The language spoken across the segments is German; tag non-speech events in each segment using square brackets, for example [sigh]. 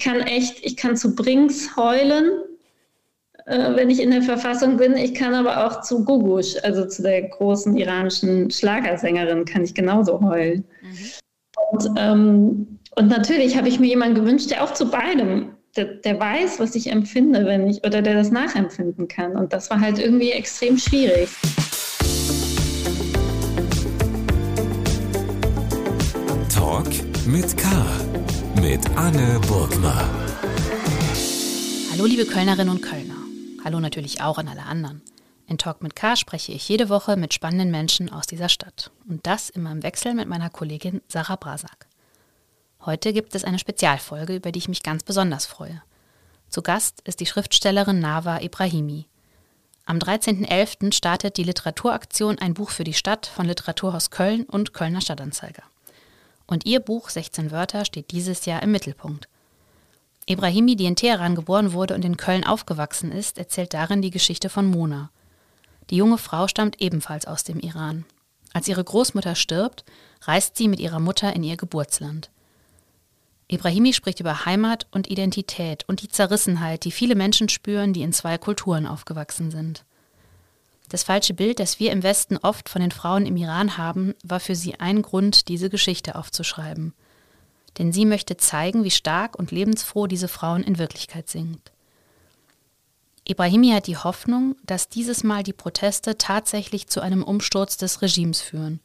kann echt, ich kann zu Brinks heulen, äh, wenn ich in der Verfassung bin. Ich kann aber auch zu Gugush, also zu der großen iranischen Schlagersängerin, kann ich genauso heulen. Mhm. Und, ähm, und natürlich habe ich mir jemanden gewünscht, der auch zu beidem, der, der, weiß, was ich empfinde, wenn ich, oder der das nachempfinden kann. Und das war halt irgendwie extrem schwierig. Talk mit K. Mit Anne Burgner. Hallo, liebe Kölnerinnen und Kölner. Hallo natürlich auch an alle anderen. In Talk mit K spreche ich jede Woche mit spannenden Menschen aus dieser Stadt. Und das immer im Wechsel mit meiner Kollegin Sarah Brasak. Heute gibt es eine Spezialfolge, über die ich mich ganz besonders freue. Zu Gast ist die Schriftstellerin Nava Ibrahimi. Am 13.11. startet die Literaturaktion Ein Buch für die Stadt von Literaturhaus Köln und Kölner Stadtanzeiger. Und ihr Buch 16 Wörter steht dieses Jahr im Mittelpunkt. Ibrahimi, die in Teheran geboren wurde und in Köln aufgewachsen ist, erzählt darin die Geschichte von Mona. Die junge Frau stammt ebenfalls aus dem Iran. Als ihre Großmutter stirbt, reist sie mit ihrer Mutter in ihr Geburtsland. Ibrahimi spricht über Heimat und Identität und die Zerrissenheit, die viele Menschen spüren, die in zwei Kulturen aufgewachsen sind. Das falsche Bild, das wir im Westen oft von den Frauen im Iran haben, war für sie ein Grund, diese Geschichte aufzuschreiben. Denn sie möchte zeigen, wie stark und lebensfroh diese Frauen in Wirklichkeit sind. Ibrahimi hat die Hoffnung, dass dieses Mal die Proteste tatsächlich zu einem Umsturz des Regimes führen.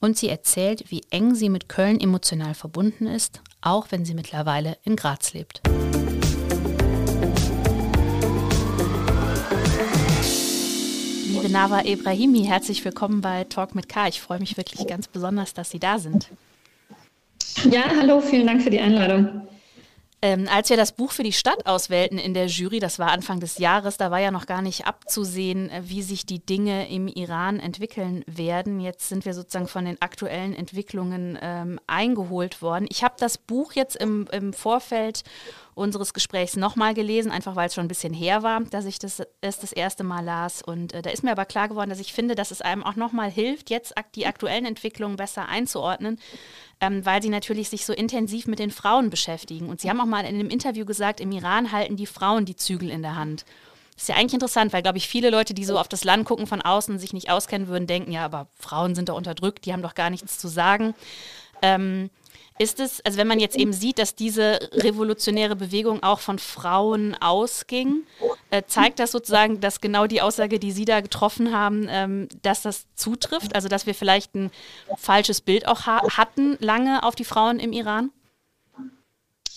Und sie erzählt, wie eng sie mit Köln emotional verbunden ist, auch wenn sie mittlerweile in Graz lebt. Liebe Nava Ibrahimi, herzlich willkommen bei Talk mit K. Ich freue mich wirklich ganz besonders, dass Sie da sind. Ja, hallo, vielen Dank für die Einladung. Ähm, als wir das Buch für die Stadt auswählten in der Jury, das war Anfang des Jahres, da war ja noch gar nicht abzusehen, äh, wie sich die Dinge im Iran entwickeln werden. Jetzt sind wir sozusagen von den aktuellen Entwicklungen ähm, eingeholt worden. Ich habe das Buch jetzt im, im Vorfeld unseres Gesprächs nochmal gelesen, einfach weil es schon ein bisschen her war, dass ich das erst das erste Mal las. Und äh, da ist mir aber klar geworden, dass ich finde, dass es einem auch nochmal hilft, jetzt die aktuellen Entwicklungen besser einzuordnen, ähm, weil sie natürlich sich so intensiv mit den Frauen beschäftigen. Und Sie haben auch mal in einem Interview gesagt, im Iran halten die Frauen die Zügel in der Hand. Das ist ja eigentlich interessant, weil, glaube ich, viele Leute, die so auf das Land gucken von außen, sich nicht auskennen würden, denken, ja, aber Frauen sind doch unterdrückt, die haben doch gar nichts zu sagen. Ähm, ist es, also wenn man jetzt eben sieht, dass diese revolutionäre Bewegung auch von Frauen ausging, äh, zeigt das sozusagen, dass genau die Aussage, die Sie da getroffen haben, ähm, dass das zutrifft? Also dass wir vielleicht ein falsches Bild auch ha hatten lange auf die Frauen im Iran?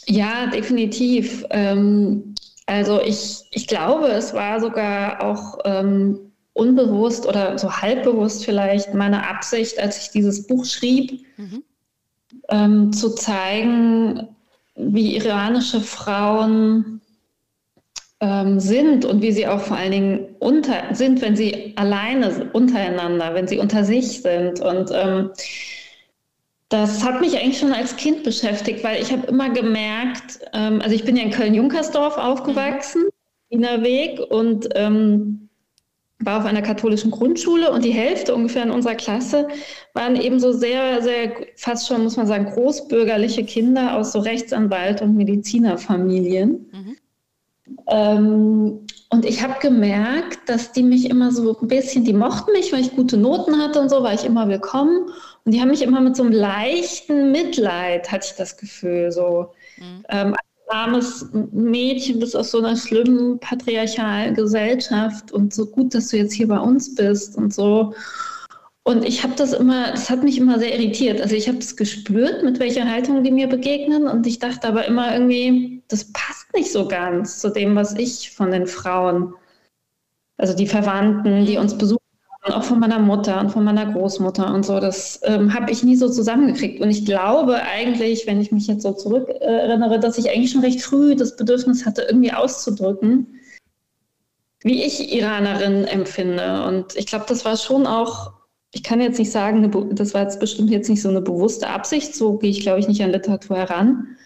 Ja, definitiv. Ähm, also ich, ich glaube, es war sogar auch ähm, unbewusst oder so halbbewusst vielleicht meine Absicht, als ich dieses Buch schrieb. Mhm ähm, zu zeigen, wie iranische Frauen ähm, sind und wie sie auch vor allen Dingen unter, sind, wenn sie alleine untereinander, wenn sie unter sich sind. Und ähm, das hat mich eigentlich schon als Kind beschäftigt, weil ich habe immer gemerkt, ähm, also ich bin ja in Köln-Junkersdorf aufgewachsen, Wiener Weg, und ähm, war auf einer katholischen Grundschule und die Hälfte ungefähr in unserer Klasse waren eben so sehr, sehr, fast schon, muss man sagen, großbürgerliche Kinder aus so Rechtsanwalt- und Medizinerfamilien. Mhm. Ähm, und ich habe gemerkt, dass die mich immer so ein bisschen, die mochten mich, weil ich gute Noten hatte und so, war ich immer willkommen. Und die haben mich immer mit so einem leichten Mitleid, hatte ich das Gefühl, so. Mhm. Ähm, armes Mädchen, bist aus so einer schlimmen patriarchalen Gesellschaft und so gut, dass du jetzt hier bei uns bist und so. Und ich habe das immer, das hat mich immer sehr irritiert. Also ich habe es gespürt, mit welcher Haltung die mir begegnen. Und ich dachte aber immer irgendwie, das passt nicht so ganz zu dem, was ich von den Frauen, also die Verwandten, die uns besuchen, auch von meiner Mutter und von meiner Großmutter und so, das ähm, habe ich nie so zusammengekriegt. Und ich glaube eigentlich, wenn ich mich jetzt so zurück erinnere, dass ich eigentlich schon recht früh das Bedürfnis hatte, irgendwie auszudrücken, wie ich Iranerin empfinde. Und ich glaube, das war schon auch, ich kann jetzt nicht sagen, das war jetzt bestimmt jetzt nicht so eine bewusste Absicht, so gehe ich, glaube ich, nicht an Literatur heran.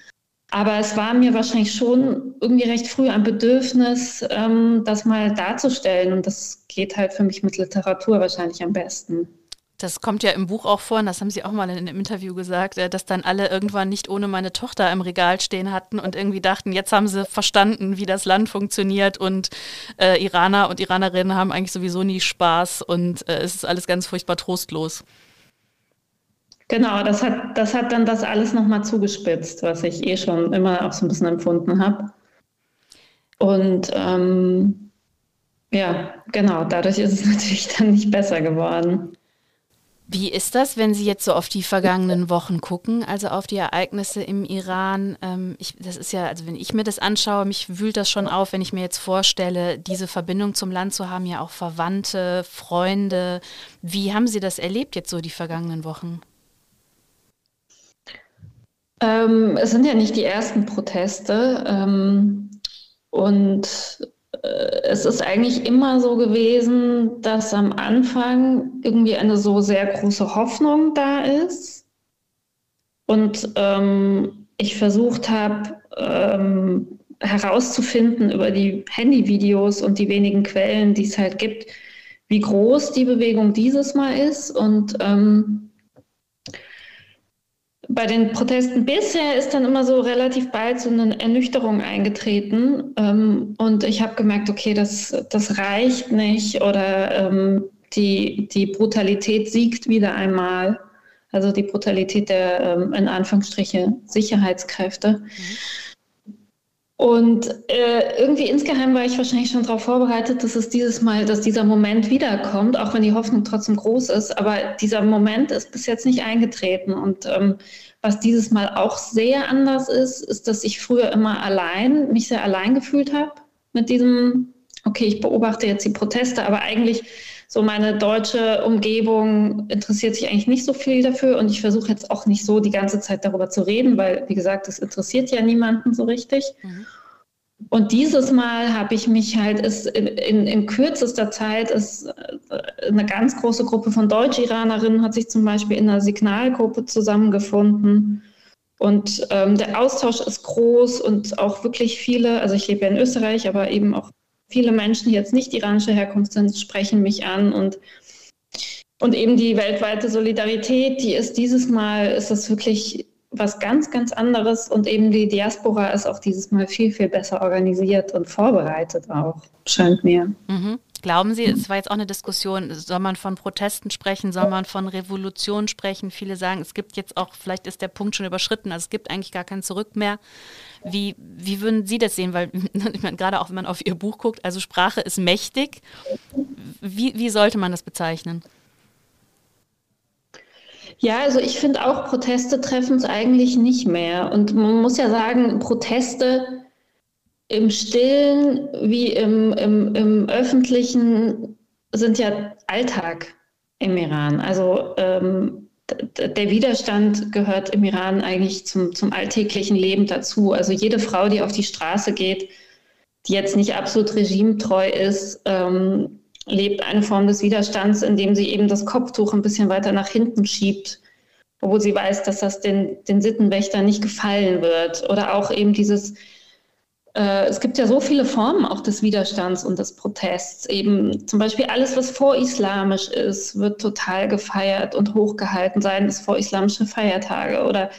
Aber es war mir wahrscheinlich schon irgendwie recht früh ein Bedürfnis, ähm, das mal darzustellen. Und das geht halt für mich mit Literatur wahrscheinlich am besten. Das kommt ja im Buch auch vor, und das haben Sie auch mal in einem Interview gesagt, äh, dass dann alle irgendwann nicht ohne meine Tochter im Regal stehen hatten und irgendwie dachten, jetzt haben sie verstanden, wie das Land funktioniert und äh, Iraner und Iranerinnen haben eigentlich sowieso nie Spaß und äh, es ist alles ganz furchtbar trostlos. Genau, das hat, das hat dann das alles nochmal zugespitzt, was ich eh schon immer auch so ein bisschen empfunden habe. Und ähm, ja, genau, dadurch ist es [laughs] natürlich dann nicht besser geworden. Wie ist das, wenn Sie jetzt so auf die vergangenen Wochen gucken, also auf die Ereignisse im Iran? Ähm, ich, das ist ja, also wenn ich mir das anschaue, mich wühlt das schon auf, wenn ich mir jetzt vorstelle, diese Verbindung zum Land zu haben, ja auch Verwandte, Freunde. Wie haben Sie das erlebt jetzt so die vergangenen Wochen? Ähm, es sind ja nicht die ersten Proteste. Ähm, und es ist eigentlich immer so gewesen, dass am Anfang irgendwie eine so sehr große Hoffnung da ist. Und ähm, ich versucht habe, ähm, herauszufinden über die Handyvideos und die wenigen Quellen, die es halt gibt, wie groß die Bewegung dieses Mal ist. Und ähm, bei den Protesten bisher ist dann immer so relativ bald so eine Ernüchterung eingetreten. Ähm, und ich habe gemerkt, okay, das, das reicht nicht oder ähm, die, die Brutalität siegt wieder einmal. Also die Brutalität der, ähm, in Anführungsstriche, Sicherheitskräfte. Mhm. Und äh, irgendwie insgeheim war ich wahrscheinlich schon darauf vorbereitet, dass es dieses Mal, dass dieser Moment wiederkommt, auch wenn die Hoffnung trotzdem groß ist. Aber dieser Moment ist bis jetzt nicht eingetreten. Und ähm, was dieses Mal auch sehr anders ist, ist, dass ich früher immer allein, mich sehr allein gefühlt habe mit diesem, okay, ich beobachte jetzt die Proteste, aber eigentlich so meine deutsche Umgebung interessiert sich eigentlich nicht so viel dafür und ich versuche jetzt auch nicht so die ganze Zeit darüber zu reden, weil, wie gesagt, das interessiert ja niemanden so richtig. Mhm. Und dieses Mal habe ich mich halt, ist in, in, in, kürzester Zeit ist äh, eine ganz große Gruppe von Deutsch-Iranerinnen hat sich zum Beispiel in einer Signalgruppe zusammengefunden. Und ähm, der Austausch ist groß und auch wirklich viele, also ich lebe ja in Österreich, aber eben auch viele Menschen, die jetzt nicht iranischer Herkunft sind, sprechen mich an und und eben die weltweite Solidarität, die ist dieses Mal, ist das wirklich was ganz, ganz anderes und eben die Diaspora ist auch dieses Mal viel, viel besser organisiert und vorbereitet auch, scheint mir. Mhm. Glauben Sie, es war jetzt auch eine Diskussion, soll man von Protesten sprechen, soll man von Revolution sprechen? Viele sagen, es gibt jetzt auch, vielleicht ist der Punkt schon überschritten, also es gibt eigentlich gar kein Zurück mehr. Wie, wie würden Sie das sehen? Weil, [laughs] ich meine, gerade auch wenn man auf Ihr Buch guckt, also Sprache ist mächtig. Wie, wie sollte man das bezeichnen? Ja, also ich finde auch, Proteste treffen es eigentlich nicht mehr. Und man muss ja sagen, Proteste im Stillen wie im, im, im Öffentlichen sind ja Alltag im Iran. Also ähm, der Widerstand gehört im Iran eigentlich zum, zum alltäglichen Leben dazu. Also jede Frau, die auf die Straße geht, die jetzt nicht absolut regimetreu ist, ähm, lebt eine Form des Widerstands, indem sie eben das Kopftuch ein bisschen weiter nach hinten schiebt, obwohl sie weiß, dass das den, den Sittenwächtern nicht gefallen wird. Oder auch eben dieses, äh, es gibt ja so viele Formen auch des Widerstands und des Protests. Eben zum Beispiel alles, was vorislamisch ist, wird total gefeiert und hochgehalten, seien es vorislamische Feiertage oder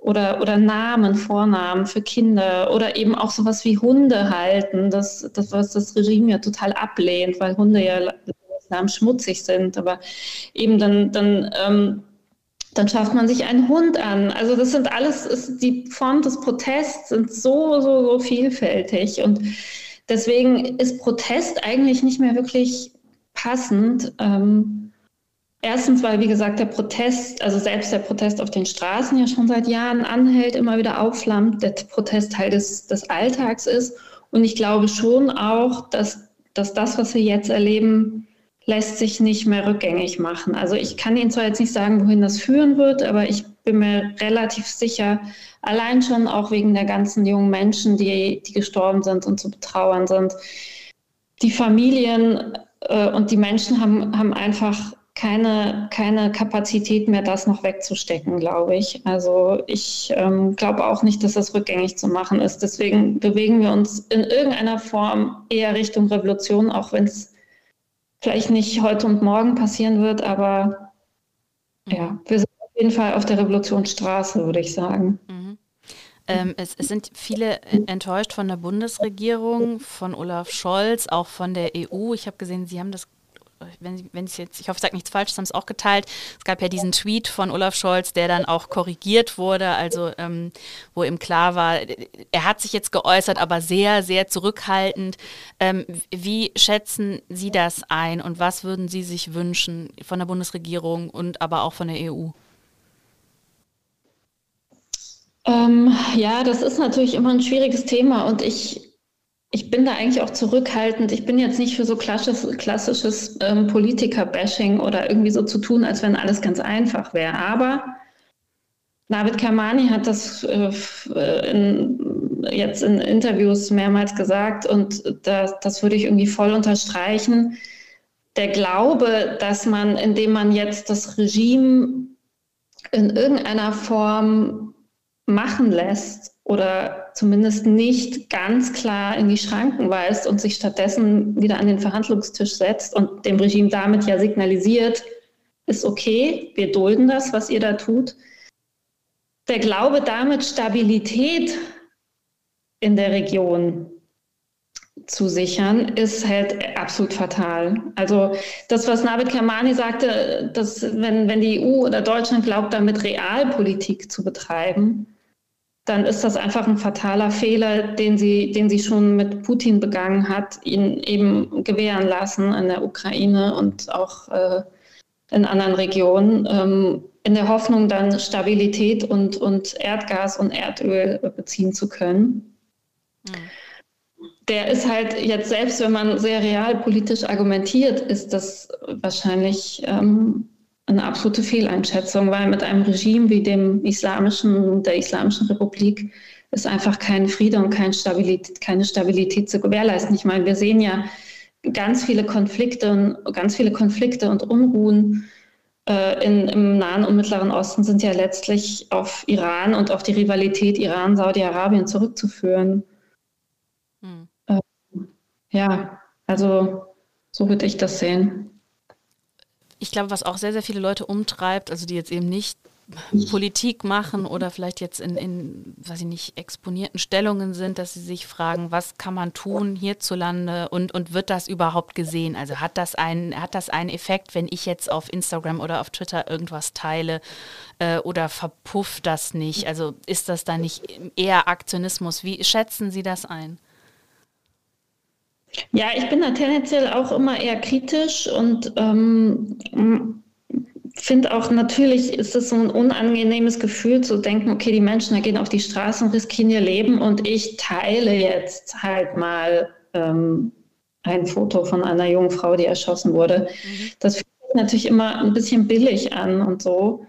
oder, oder Namen, Vornamen für Kinder oder eben auch sowas wie Hunde halten, das, das was das Regime ja total ablehnt, weil Hunde ja schmutzig sind, aber eben dann, dann, ähm, dann schafft man sich einen Hund an. Also das sind alles, ist, die Formen des Protests sind so, so, so vielfältig und deswegen ist Protest eigentlich nicht mehr wirklich passend. Ähm, Erstens, weil, wie gesagt, der Protest, also selbst der Protest auf den Straßen ja schon seit Jahren anhält, immer wieder aufflammt, der Protest Teil des, des Alltags ist. Und ich glaube schon auch, dass, dass das, was wir jetzt erleben, lässt sich nicht mehr rückgängig machen. Also ich kann Ihnen zwar jetzt nicht sagen, wohin das führen wird, aber ich bin mir relativ sicher, allein schon auch wegen der ganzen jungen Menschen, die, die gestorben sind und zu betrauern sind. Die Familien äh, und die Menschen haben, haben einfach keine, keine Kapazität mehr, das noch wegzustecken, glaube ich. Also ich ähm, glaube auch nicht, dass das rückgängig zu machen ist. Deswegen bewegen wir uns in irgendeiner Form eher Richtung Revolution, auch wenn es vielleicht nicht heute und morgen passieren wird, aber mhm. ja, wir sind auf jeden Fall auf der Revolutionsstraße, würde ich sagen. Mhm. Ähm, es, es, sind viele enttäuscht von der Bundesregierung, von Olaf Scholz, auch von der EU. Ich habe gesehen, Sie haben das wenn, wenn ich jetzt, ich hoffe, ich sage nichts Falsches, haben es auch geteilt. Es gab ja diesen Tweet von Olaf Scholz, der dann auch korrigiert wurde, also ähm, wo ihm klar war, er hat sich jetzt geäußert, aber sehr, sehr zurückhaltend. Ähm, wie schätzen Sie das ein und was würden Sie sich wünschen von der Bundesregierung und aber auch von der EU? Ähm, ja, das ist natürlich immer ein schwieriges Thema und ich ich bin da eigentlich auch zurückhaltend. Ich bin jetzt nicht für so klassisches, klassisches ähm, Politiker-Bashing oder irgendwie so zu tun, als wenn alles ganz einfach wäre. Aber David Kermani hat das äh, in, jetzt in Interviews mehrmals gesagt und das, das würde ich irgendwie voll unterstreichen. Der Glaube, dass man, indem man jetzt das Regime in irgendeiner Form machen lässt oder zumindest nicht ganz klar in die Schranken weist und sich stattdessen wieder an den Verhandlungstisch setzt und dem Regime damit ja signalisiert, ist okay, wir dulden das, was ihr da tut. Der Glaube damit Stabilität in der Region zu sichern, ist halt absolut fatal. Also das, was Navid Kermani sagte, dass wenn, wenn die EU oder Deutschland glaubt, damit Realpolitik zu betreiben, dann ist das einfach ein fataler Fehler, den sie, den sie schon mit Putin begangen hat, ihn eben gewähren lassen in der Ukraine und auch äh, in anderen Regionen, ähm, in der Hoffnung, dann Stabilität und, und Erdgas und Erdöl beziehen zu können. Mhm. Der ist halt jetzt, selbst wenn man sehr realpolitisch argumentiert, ist das wahrscheinlich ähm, eine absolute Fehleinschätzung, weil mit einem Regime wie dem islamischen, der Islamischen Republik ist einfach kein Friede und keine Stabilität, keine Stabilität zu gewährleisten. Ich meine, wir sehen ja ganz viele Konflikte, ganz viele Konflikte und Unruhen äh, in, im Nahen und Mittleren Osten sind ja letztlich auf Iran und auf die Rivalität Iran-Saudi-Arabien zurückzuführen. Hm. Äh, ja, also so würde ich das sehen ich glaube, was auch sehr, sehr viele Leute umtreibt, also die jetzt eben nicht Politik machen oder vielleicht jetzt in, in, weiß ich nicht, exponierten Stellungen sind, dass sie sich fragen, was kann man tun hierzulande und, und wird das überhaupt gesehen? Also hat das, einen, hat das einen Effekt, wenn ich jetzt auf Instagram oder auf Twitter irgendwas teile äh, oder verpufft das nicht? Also ist das dann nicht eher Aktionismus? Wie schätzen Sie das ein? Ja, ich bin da tendenziell auch immer eher kritisch und ähm, finde auch natürlich ist es so ein unangenehmes Gefühl zu denken, okay, die Menschen da gehen auf die Straße und riskieren ihr Leben und ich teile jetzt halt mal ähm, ein Foto von einer jungen Frau, die erschossen wurde. Mhm. Das fühlt sich natürlich immer ein bisschen billig an und so.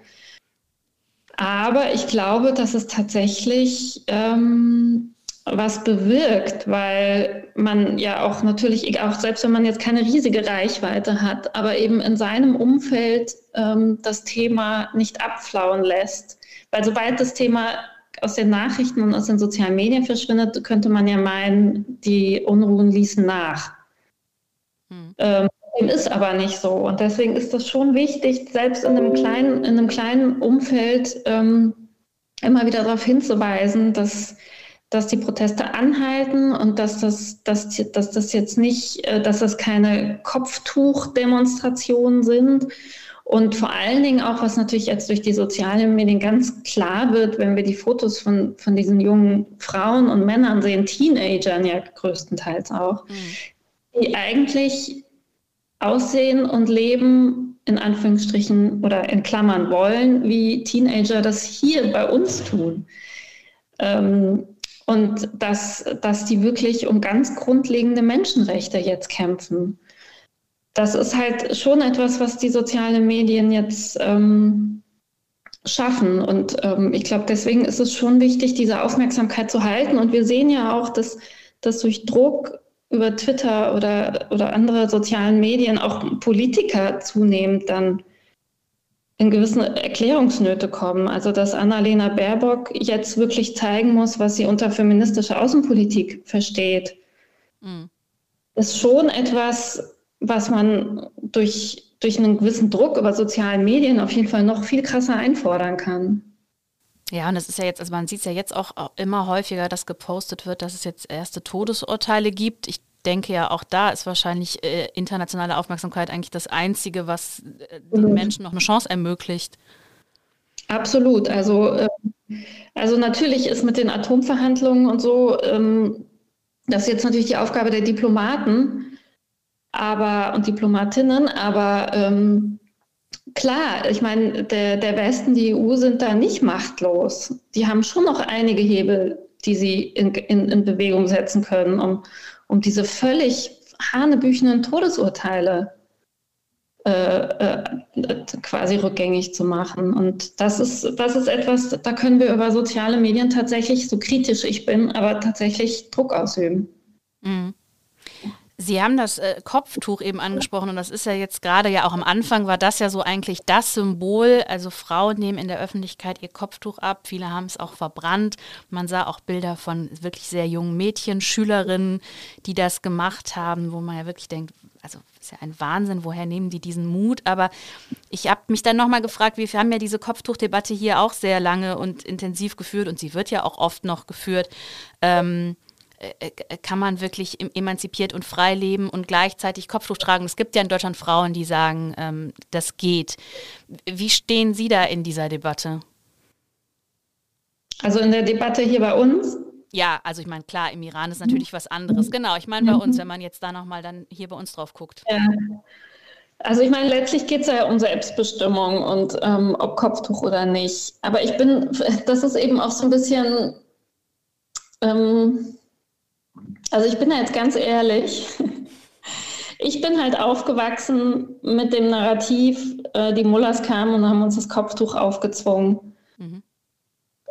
Aber ich glaube, dass es tatsächlich ähm, was bewirkt, weil man ja auch natürlich, auch selbst wenn man jetzt keine riesige Reichweite hat, aber eben in seinem Umfeld ähm, das Thema nicht abflauen lässt. Weil sobald das Thema aus den Nachrichten und aus den sozialen Medien verschwindet, könnte man ja meinen, die Unruhen ließen nach. Hm. Ähm, ist aber nicht so. Und deswegen ist das schon wichtig, selbst in einem kleinen, in einem kleinen Umfeld ähm, immer wieder darauf hinzuweisen, dass dass die Proteste anhalten und dass das, dass, dass das jetzt nicht, äh, dass das keine Kopftuchdemonstrationen sind. Und vor allen Dingen auch, was natürlich jetzt durch die sozialen Medien ganz klar wird, wenn wir die Fotos von, von diesen jungen Frauen und Männern sehen, Teenagern ja größtenteils auch, mhm. die eigentlich aussehen und leben, in Anführungsstrichen oder in Klammern wollen, wie Teenager das hier bei uns tun. Ähm, und dass, dass die wirklich um ganz grundlegende Menschenrechte jetzt kämpfen. Das ist halt schon etwas, was die sozialen Medien jetzt ähm, schaffen. Und ähm, ich glaube, deswegen ist es schon wichtig, diese Aufmerksamkeit zu halten. Und wir sehen ja auch, dass, dass durch Druck über Twitter oder, oder andere sozialen Medien auch Politiker zunehmend dann in gewissen Erklärungsnöte kommen. Also dass Annalena Baerbock jetzt wirklich zeigen muss, was sie unter feministischer Außenpolitik versteht, mhm. ist schon etwas, was man durch durch einen gewissen Druck über sozialen Medien auf jeden Fall noch viel krasser einfordern kann. Ja, und es ist ja jetzt, also man sieht es ja jetzt auch immer häufiger, dass gepostet wird, dass es jetzt erste Todesurteile gibt. Ich denke ja, auch da ist wahrscheinlich äh, internationale Aufmerksamkeit eigentlich das Einzige, was äh, den Menschen noch eine Chance ermöglicht. Absolut. Also, äh, also natürlich ist mit den Atomverhandlungen und so, ähm, das ist jetzt natürlich die Aufgabe der Diplomaten aber, und Diplomatinnen, aber ähm, klar, ich meine, der, der Westen, die EU sind da nicht machtlos. Die haben schon noch einige Hebel, die sie in, in, in Bewegung setzen können, um, um diese völlig hanebüchenden Todesurteile äh, äh, quasi rückgängig zu machen. Und das ist, das ist etwas, da können wir über soziale Medien tatsächlich, so kritisch ich bin, aber tatsächlich Druck ausüben. Mhm. Sie haben das äh, Kopftuch eben angesprochen und das ist ja jetzt gerade ja auch am Anfang war das ja so eigentlich das Symbol. Also Frauen nehmen in der Öffentlichkeit ihr Kopftuch ab. Viele haben es auch verbrannt. Man sah auch Bilder von wirklich sehr jungen Mädchen, Schülerinnen, die das gemacht haben, wo man ja wirklich denkt, also ist ja ein Wahnsinn, woher nehmen die diesen Mut? Aber ich habe mich dann nochmal gefragt, wir haben ja diese Kopftuchdebatte hier auch sehr lange und intensiv geführt und sie wird ja auch oft noch geführt. Ähm, äh, äh, kann man wirklich emanzipiert und frei leben und gleichzeitig Kopftuch tragen. Es gibt ja in Deutschland Frauen, die sagen, ähm, das geht. Wie stehen Sie da in dieser Debatte? Also in der Debatte hier bei uns? Ja, also ich meine, klar, im Iran ist natürlich was anderes. Genau, ich meine bei uns, wenn man jetzt da nochmal dann hier bei uns drauf guckt. Ja. Also ich meine, letztlich geht es ja um Selbstbestimmung und ähm, ob Kopftuch oder nicht. Aber ich bin, das ist eben auch so ein bisschen, ähm, also ich bin da jetzt ganz ehrlich. Ich bin halt aufgewachsen mit dem Narrativ, äh, die Mullers kamen und haben uns das Kopftuch aufgezwungen. Mhm.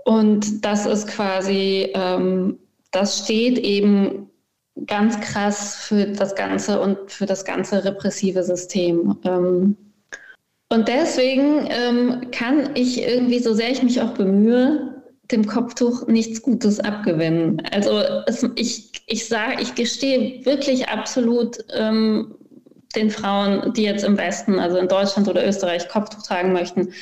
Und das ist quasi, ähm, das steht eben ganz krass für das ganze und für das ganze repressive System. Ähm, und deswegen ähm, kann ich irgendwie, so sehr ich mich auch bemühe, dem Kopftuch nichts Gutes abgewinnen. Also es, ich, ich sage, ich gestehe wirklich absolut ähm, den Frauen, die jetzt im Westen, also in Deutschland oder Österreich, Kopftuch tragen möchten,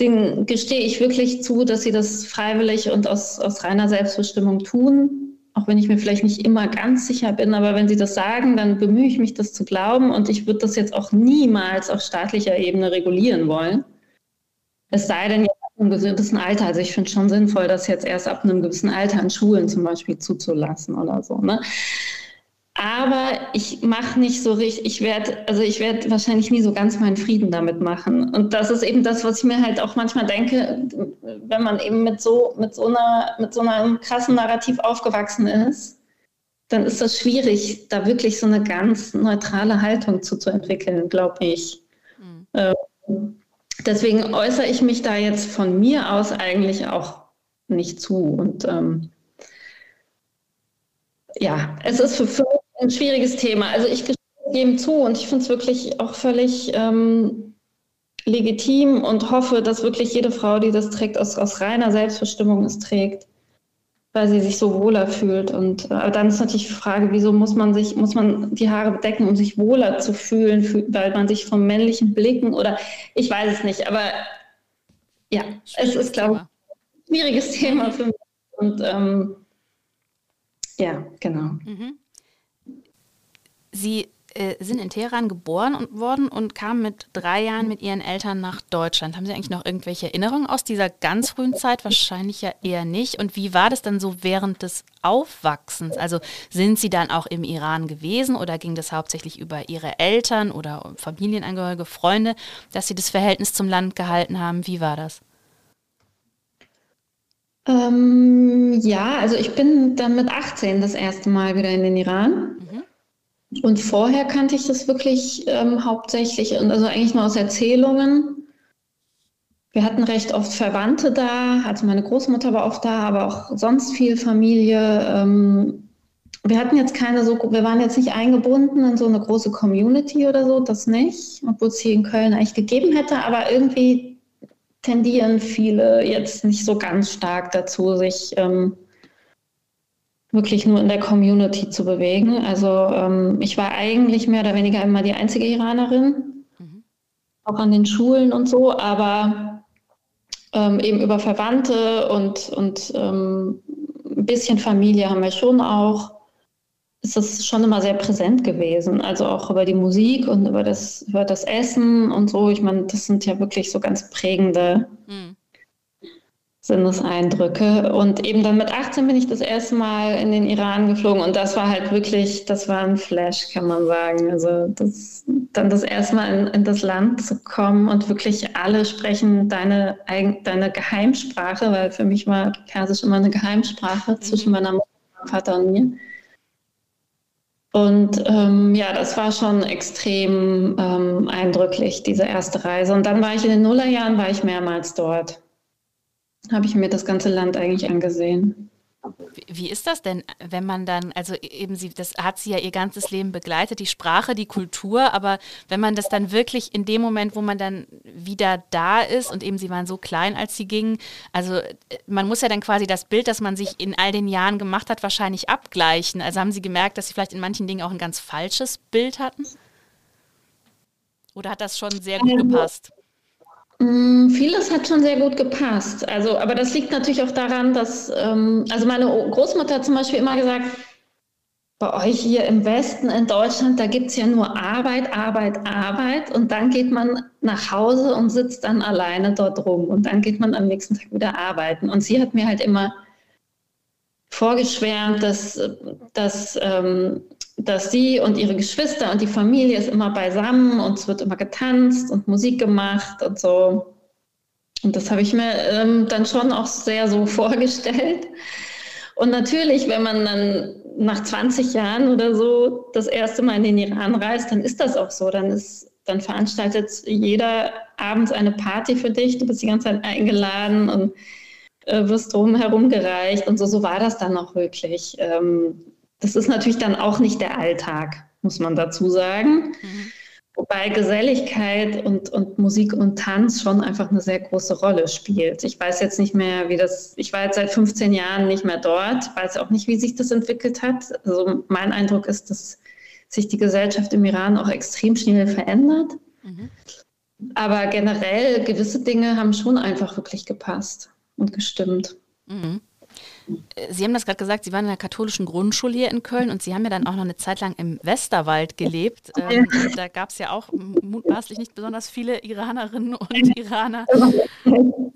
den gestehe ich wirklich zu, dass sie das freiwillig und aus, aus reiner Selbstbestimmung tun. Auch wenn ich mir vielleicht nicht immer ganz sicher bin, aber wenn sie das sagen, dann bemühe ich mich, das zu glauben. Und ich würde das jetzt auch niemals auf staatlicher Ebene regulieren wollen. Es sei denn, im gesunden Alter. Also ich finde schon sinnvoll, das jetzt erst ab einem gewissen Alter in Schulen zum Beispiel zuzulassen oder so. Ne? Aber ich mache nicht so richtig, ich werde, also ich werde wahrscheinlich nie so ganz meinen Frieden damit machen. Und das ist eben das, was ich mir halt auch manchmal denke, wenn man eben mit so, mit so einer, mit so einem krassen Narrativ aufgewachsen ist, dann ist das schwierig, da wirklich so eine ganz neutrale Haltung zu, zu entwickeln, glaube ich. Mhm. Ähm, deswegen äußere ich mich da jetzt von mir aus eigentlich auch nicht zu. Und ähm, ja, es ist für, für mich ein schwieriges Thema. Also ich gebe zu und ich finde es wirklich auch völlig ähm, legitim und hoffe, dass wirklich jede Frau, die das trägt, aus, aus reiner Selbstbestimmung es trägt weil sie sich so wohler fühlt. Und äh, dann ist natürlich die Frage, wieso muss man sich, muss man die Haare bedecken, um sich wohler zu fühlen, weil man sich vom männlichen Blicken oder ich weiß es nicht, aber ja, es ist, glaube ich, ein schwieriges Thema für mich. Und ähm, ja, genau. Mhm. Sie äh, sind in Teheran geboren und worden und kamen mit drei Jahren mit ihren Eltern nach Deutschland. Haben Sie eigentlich noch irgendwelche Erinnerungen aus dieser ganz frühen Zeit? Wahrscheinlich ja eher nicht. Und wie war das dann so während des Aufwachsens? Also sind Sie dann auch im Iran gewesen oder ging das hauptsächlich über Ihre Eltern oder Familienangehörige, Freunde, dass Sie das Verhältnis zum Land gehalten haben? Wie war das? Ähm, ja, also ich bin dann mit 18 das erste Mal wieder in den Iran. Mhm. Und vorher kannte ich das wirklich ähm, hauptsächlich, also eigentlich nur aus Erzählungen. Wir hatten recht oft Verwandte da, also meine Großmutter war oft da, aber auch sonst viel Familie. Ähm, wir hatten jetzt keine so, wir waren jetzt nicht eingebunden in so eine große Community oder so, das nicht, obwohl es hier in Köln eigentlich gegeben hätte, aber irgendwie tendieren viele jetzt nicht so ganz stark dazu, sich ähm, wirklich nur in der Community zu bewegen. Also ähm, ich war eigentlich mehr oder weniger immer die einzige Iranerin. Mhm. auch an den Schulen und so, aber ähm, eben über Verwandte und, und ähm, ein bisschen Familie haben wir schon auch. Ist das schon immer sehr präsent gewesen. Also auch über die Musik und über das, über das Essen und so. Ich meine, das sind ja wirklich so ganz prägende mhm. Sinneseindrücke. Und eben dann mit 18 bin ich das erste Mal in den Iran geflogen und das war halt wirklich, das war ein Flash, kann man sagen. Also das, dann das erste Mal in, in das Land zu kommen und wirklich alle sprechen deine, deine Geheimsprache, weil für mich war Persisch immer eine Geheimsprache mhm. zwischen meiner Mutter, meinem Vater und mir. Und ähm, ja, das war schon extrem ähm, eindrücklich, diese erste Reise. Und dann war ich in den Nullerjahren, war ich mehrmals dort habe ich mir das ganze Land eigentlich angesehen. Wie ist das denn, wenn man dann, also eben sie, das hat sie ja ihr ganzes Leben begleitet, die Sprache, die Kultur, aber wenn man das dann wirklich in dem Moment, wo man dann wieder da ist und eben sie waren so klein, als sie gingen, also man muss ja dann quasi das Bild, das man sich in all den Jahren gemacht hat, wahrscheinlich abgleichen. Also haben Sie gemerkt, dass Sie vielleicht in manchen Dingen auch ein ganz falsches Bild hatten? Oder hat das schon sehr gut ähm, gepasst? Mm, vieles hat schon sehr gut gepasst. Also, aber das liegt natürlich auch daran, dass, ähm, also meine Großmutter hat zum Beispiel immer gesagt, bei euch hier im Westen in Deutschland, da gibt es ja nur Arbeit, Arbeit, Arbeit und dann geht man nach Hause und sitzt dann alleine dort rum und dann geht man am nächsten Tag wieder arbeiten. Und sie hat mir halt immer vorgeschwärmt, dass, dass ähm, dass sie und ihre Geschwister und die Familie ist immer beisammen und es wird immer getanzt und Musik gemacht und so. Und das habe ich mir ähm, dann schon auch sehr so [laughs] vorgestellt. Und natürlich, wenn man dann nach 20 Jahren oder so das erste Mal in den Iran reist, dann ist das auch so. Dann, ist, dann veranstaltet jeder abends eine Party für dich. Du bist die ganze Zeit eingeladen und äh, wirst drumherum gereicht. Und so, so war das dann auch wirklich. Ähm, das ist natürlich dann auch nicht der Alltag, muss man dazu sagen. Mhm. Wobei Geselligkeit und, und Musik und Tanz schon einfach eine sehr große Rolle spielt. Ich weiß jetzt nicht mehr, wie das, ich war jetzt seit 15 Jahren nicht mehr dort, weiß auch nicht, wie sich das entwickelt hat. Also mein Eindruck ist, dass sich die Gesellschaft im Iran auch extrem schnell verändert. Mhm. Aber generell gewisse Dinge haben schon einfach wirklich gepasst und gestimmt. Mhm. Sie haben das gerade gesagt, Sie waren in der katholischen Grundschule hier in Köln und Sie haben ja dann auch noch eine Zeit lang im Westerwald gelebt. Ähm, da gab es ja auch mutmaßlich nicht besonders viele Iranerinnen und Iraner.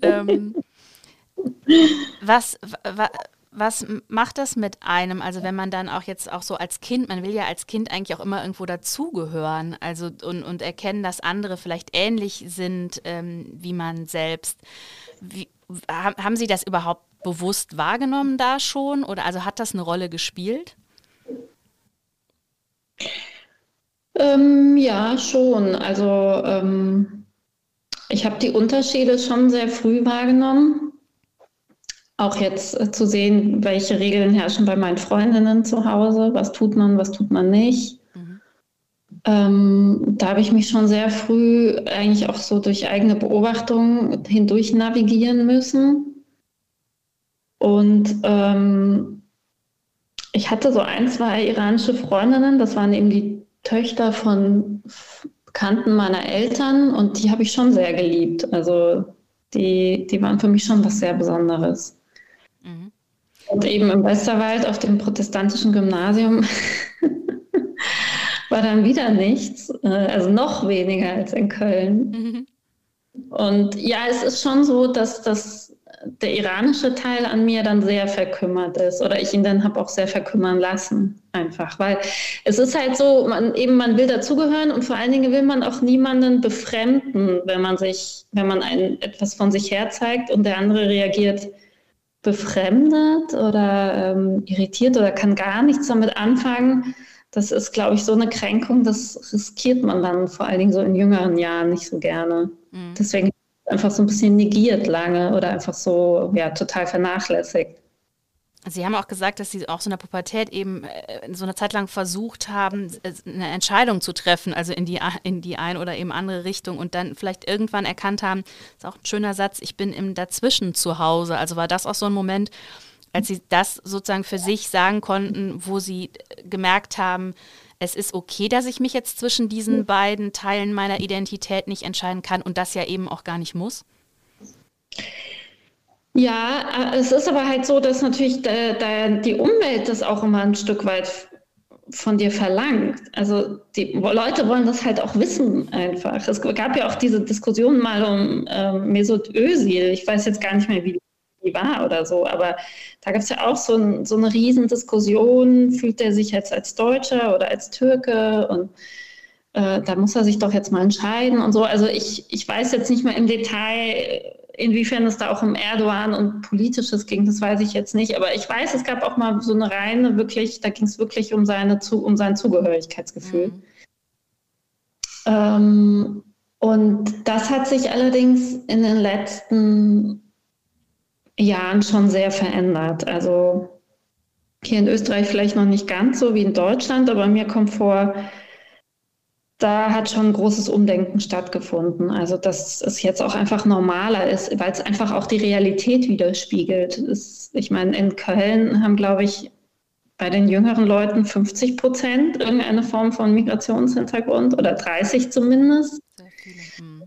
Ähm, was, wa, was macht das mit einem? Also wenn man dann auch jetzt auch so als Kind, man will ja als Kind eigentlich auch immer irgendwo dazugehören, also und, und erkennen, dass andere vielleicht ähnlich sind ähm, wie man selbst. Wie, haben Sie das überhaupt bewusst wahrgenommen da schon? Oder also hat das eine Rolle gespielt? Ähm, ja, schon. Also ähm, ich habe die Unterschiede schon sehr früh wahrgenommen. Auch jetzt äh, zu sehen, welche Regeln herrschen bei meinen Freundinnen zu Hause. Was tut man, was tut man nicht. Mhm. Ähm, da habe ich mich schon sehr früh eigentlich auch so durch eigene Beobachtung hindurch navigieren müssen. Und ähm, ich hatte so ein, zwei iranische Freundinnen, das waren eben die Töchter von Bekannten meiner Eltern und die habe ich schon sehr geliebt. Also die, die waren für mich schon was sehr Besonderes. Mhm. Und eben im Westerwald auf dem protestantischen Gymnasium [laughs] war dann wieder nichts, äh, also noch weniger als in Köln. Mhm. Und ja, es ist schon so, dass das der iranische Teil an mir dann sehr verkümmert ist oder ich ihn dann habe auch sehr verkümmern lassen einfach, weil es ist halt so, man eben man will dazugehören und vor allen Dingen will man auch niemanden befremden, wenn man sich, wenn man ein, etwas von sich her zeigt und der andere reagiert befremdet oder ähm, irritiert oder kann gar nichts damit anfangen. Das ist, glaube ich, so eine Kränkung, das riskiert man dann vor allen Dingen so in jüngeren Jahren nicht so gerne. Mhm. Deswegen einfach so ein bisschen negiert lange oder einfach so ja, total vernachlässigt. Sie haben auch gesagt, dass Sie auch so in der Pubertät eben äh, so eine Zeit lang versucht haben, eine Entscheidung zu treffen, also in die, in die eine oder eben andere Richtung und dann vielleicht irgendwann erkannt haben, das ist auch ein schöner Satz, ich bin im Dazwischen zu Hause. Also war das auch so ein Moment, als Sie das sozusagen für sich sagen konnten, wo Sie gemerkt haben, es ist okay, dass ich mich jetzt zwischen diesen beiden Teilen meiner Identität nicht entscheiden kann und das ja eben auch gar nicht muss? Ja, äh, es ist aber halt so, dass natürlich da, da die Umwelt das auch immer ein Stück weit von dir verlangt. Also die Leute wollen das halt auch wissen einfach. Es gab ja auch diese Diskussion mal um ähm, Mesut Özil. Ich weiß jetzt gar nicht mehr, wie die war oder so, aber da gab es ja auch so, ein, so eine Riesendiskussion. Fühlt er sich jetzt als Deutscher oder als Türke? Und äh, da muss er sich doch jetzt mal entscheiden und so. Also ich, ich weiß jetzt nicht mehr im Detail, Inwiefern es da auch um Erdogan und Politisches ging, das weiß ich jetzt nicht. Aber ich weiß, es gab auch mal so eine reine, wirklich, da ging es wirklich um, seine, um sein Zugehörigkeitsgefühl. Mhm. Ähm, und das hat sich allerdings in den letzten Jahren schon sehr verändert. Also hier in Österreich vielleicht noch nicht ganz so wie in Deutschland, aber mir kommt vor, da hat schon ein großes Umdenken stattgefunden. Also, dass es jetzt auch einfach normaler ist, weil es einfach auch die Realität widerspiegelt. Es, ich meine, in Köln haben, glaube ich, bei den jüngeren Leuten 50 Prozent irgendeine Form von Migrationshintergrund oder 30 zumindest. Sehr viele. Hm.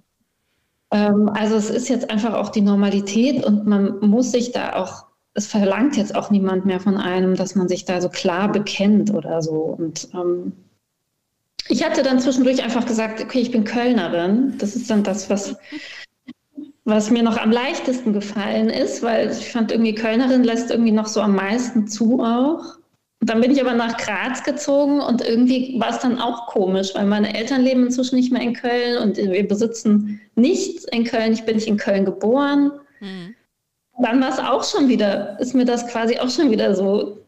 Ähm, also es ist jetzt einfach auch die Normalität und man muss sich da auch, es verlangt jetzt auch niemand mehr von einem, dass man sich da so klar bekennt oder so. Und ähm, ich hatte dann zwischendurch einfach gesagt, okay, ich bin Kölnerin. Das ist dann das, was, was mir noch am leichtesten gefallen ist, weil ich fand irgendwie Kölnerin lässt irgendwie noch so am meisten zu auch. Und dann bin ich aber nach Graz gezogen und irgendwie war es dann auch komisch, weil meine Eltern leben inzwischen nicht mehr in Köln und wir besitzen nichts in Köln. Ich bin nicht in Köln geboren. Mhm. Dann war es auch schon wieder, ist mir das quasi auch schon wieder so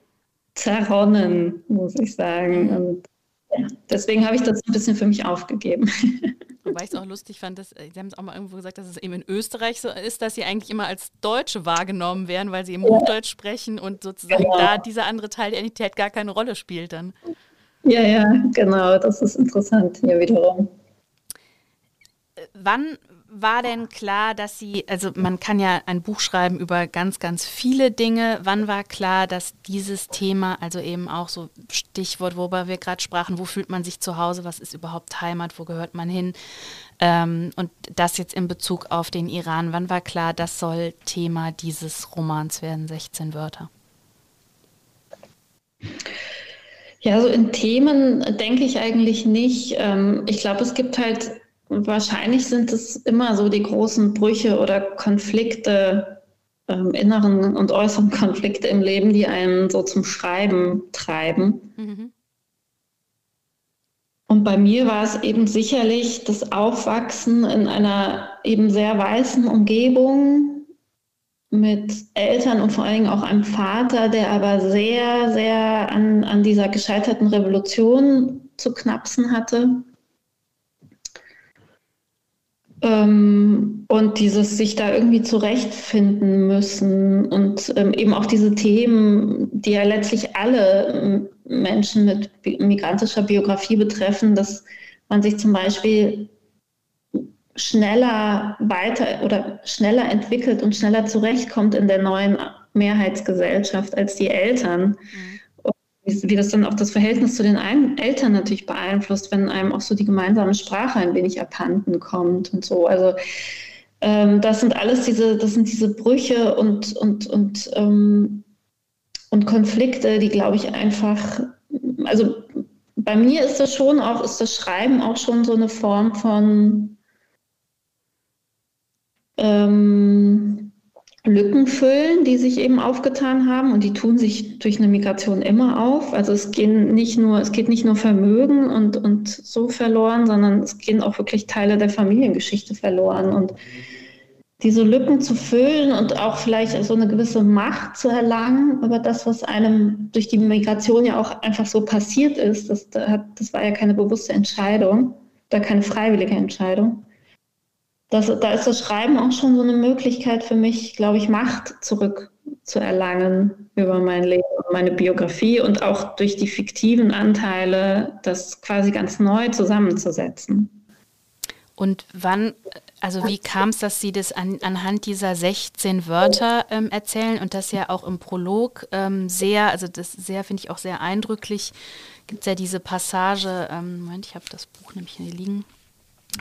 zerronnen, muss ich sagen. Mhm. Und ja, deswegen habe ich das ein bisschen für mich aufgegeben. [laughs] Wobei ich es auch lustig fand, dass äh, Sie haben es auch mal irgendwo gesagt, dass es eben in Österreich so ist, dass sie eigentlich immer als Deutsche wahrgenommen werden, weil sie im ja. Hochdeutsch sprechen und sozusagen genau. da dieser andere Teil der Identität gar keine Rolle spielt dann. Ja, ja, genau, das ist interessant hier wiederum. Äh, wann war denn klar, dass Sie, also man kann ja ein Buch schreiben über ganz, ganz viele Dinge. Wann war klar, dass dieses Thema, also eben auch so Stichwort, worüber wir gerade sprachen, wo fühlt man sich zu Hause, was ist überhaupt Heimat, wo gehört man hin? Ähm, und das jetzt in Bezug auf den Iran, wann war klar, das soll Thema dieses Romans werden, 16 Wörter? Ja, so in Themen denke ich eigentlich nicht. Ähm, ich glaube, es gibt halt wahrscheinlich sind es immer so die großen Brüche oder Konflikte, ähm, inneren und äußeren Konflikte im Leben, die einen so zum Schreiben treiben. Mhm. Und bei mir war es eben sicherlich das Aufwachsen in einer eben sehr weißen Umgebung mit Eltern und vor allen Dingen auch einem Vater, der aber sehr, sehr an, an dieser gescheiterten Revolution zu knapsen hatte. Ähm, und dieses sich da irgendwie zurechtfinden müssen und ähm, eben auch diese Themen, die ja letztlich alle ähm, Menschen mit migrantischer Biografie betreffen, dass man sich zum Beispiel schneller weiter oder schneller entwickelt und schneller zurechtkommt in der neuen Mehrheitsgesellschaft als die Eltern. Mhm wie, das dann auch das Verhältnis zu den Eltern natürlich beeinflusst, wenn einem auch so die gemeinsame Sprache ein wenig abhanden kommt und so. Also ähm, das sind alles diese, das sind diese Brüche und, und, und, ähm, und Konflikte, die, glaube ich, einfach, also bei mir ist das schon auch, ist das Schreiben auch schon so eine Form von ähm, Lücken füllen, die sich eben aufgetan haben und die tun sich durch eine Migration immer auf. Also es gehen nicht nur, es geht nicht nur Vermögen und, und so verloren, sondern es gehen auch wirklich Teile der Familiengeschichte verloren. Und diese Lücken zu füllen und auch vielleicht so eine gewisse Macht zu erlangen über das, was einem durch die Migration ja auch einfach so passiert ist, das, das war ja keine bewusste Entscheidung, da keine freiwillige Entscheidung das, da ist das Schreiben auch schon so eine Möglichkeit für mich, glaube ich, Macht zurückzuerlangen über mein Leben und meine Biografie und auch durch die fiktiven Anteile das quasi ganz neu zusammenzusetzen. Und wann Also wie kam es, dass Sie das an, anhand dieser 16 Wörter ähm, erzählen und das ja auch im Prolog ähm, sehr, also das sehr, finde ich auch sehr eindrücklich, gibt es ja diese Passage, ähm, Moment, ich habe das Buch nämlich hier liegen,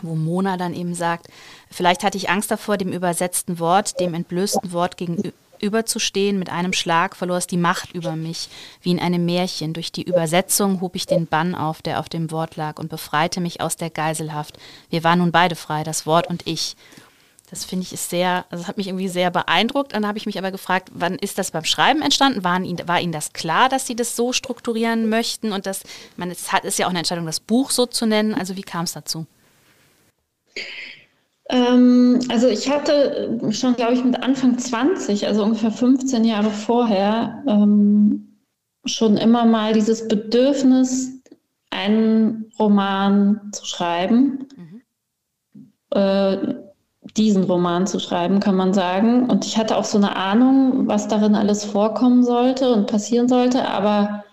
wo Mona dann eben sagt, vielleicht hatte ich Angst davor, dem übersetzten Wort, dem entblößten Wort gegenüberzustehen. Mit einem Schlag verlor es die Macht über mich, wie in einem Märchen. Durch die Übersetzung hob ich den Bann auf, der auf dem Wort lag, und befreite mich aus der Geiselhaft. Wir waren nun beide frei, das Wort und ich. Das finde ich ist sehr, also das hat mich irgendwie sehr beeindruckt. Dann habe ich mich aber gefragt, wann ist das beim Schreiben entstanden? Waren Ihnen, war Ihnen das klar, dass Sie das so strukturieren möchten? Und das, man, es hat, ist ja auch eine Entscheidung, das Buch so zu nennen. Also wie kam es dazu? Ähm, also ich hatte schon, glaube ich, mit Anfang 20, also ungefähr 15 Jahre vorher, ähm, schon immer mal dieses Bedürfnis, einen Roman zu schreiben. Mhm. Äh, diesen Roman zu schreiben, kann man sagen. Und ich hatte auch so eine Ahnung, was darin alles vorkommen sollte und passieren sollte, aber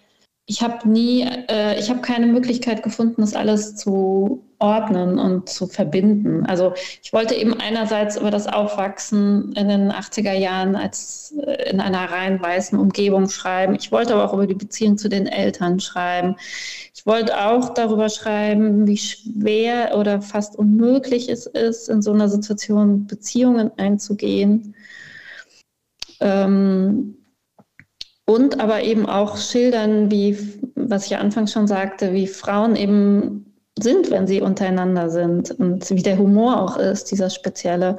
ich habe nie, äh, ich habe keine Möglichkeit gefunden, das alles zu ordnen und zu verbinden. Also ich wollte eben einerseits über das Aufwachsen in den 80er Jahren als äh, in einer rein weißen Umgebung schreiben. Ich wollte aber auch über die Beziehung zu den Eltern schreiben. Ich wollte auch darüber schreiben, wie schwer oder fast unmöglich es ist, in so einer Situation Beziehungen einzugehen. Ähm, und aber eben auch schildern, wie, was ich ja anfangs schon sagte, wie Frauen eben sind, wenn sie untereinander sind und wie der Humor auch ist, dieser spezielle.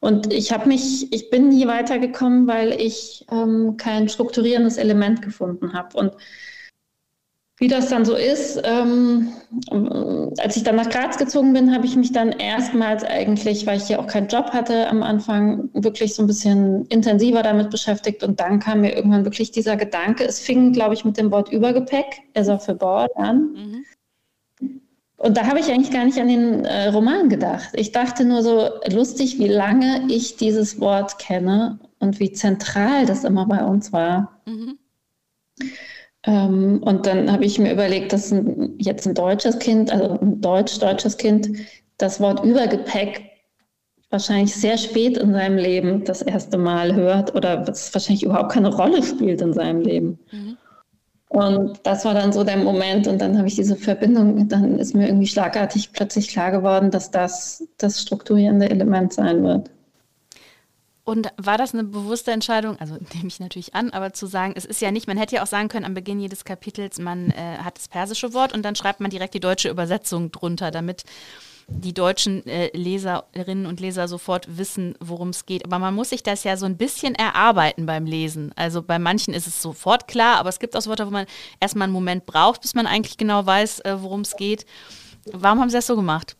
Und ich habe mich, ich bin nie weitergekommen, weil ich ähm, kein strukturierendes Element gefunden habe. Und wie das dann so ist, ähm, als ich dann nach Graz gezogen bin, habe ich mich dann erstmals eigentlich, weil ich ja auch keinen Job hatte am Anfang, wirklich so ein bisschen intensiver damit beschäftigt. Und dann kam mir irgendwann wirklich dieser Gedanke, es fing, glaube ich, mit dem Wort Übergepäck, also für Bord an. Mhm. Und da habe ich eigentlich gar nicht an den äh, Roman gedacht. Ich dachte nur so lustig, wie lange ich dieses Wort kenne und wie zentral das immer bei uns war. Mhm. Ähm, und dann habe ich mir überlegt, dass ein, jetzt ein deutsches Kind, also ein deutsch-deutsches Kind, das Wort Übergepäck wahrscheinlich sehr spät in seinem Leben das erste Mal hört oder was wahrscheinlich überhaupt keine Rolle spielt in seinem Leben. Mhm. Und das war dann so der Moment und dann habe ich diese Verbindung, dann ist mir irgendwie schlagartig plötzlich klar geworden, dass das das strukturierende Element sein wird. Und war das eine bewusste Entscheidung, also [laughs] nehme ich natürlich an, aber zu sagen, es ist ja nicht, man hätte ja auch sagen können am Beginn jedes Kapitels, man äh, hat das persische Wort und dann schreibt man direkt die deutsche Übersetzung drunter, damit die deutschen äh, Leserinnen und Leser sofort wissen, worum es geht. Aber man muss sich das ja so ein bisschen erarbeiten beim Lesen. Also bei manchen ist es sofort klar, aber es gibt auch Wörter, wo man erstmal einen Moment braucht, bis man eigentlich genau weiß, äh, worum es geht. Warum haben Sie das so gemacht?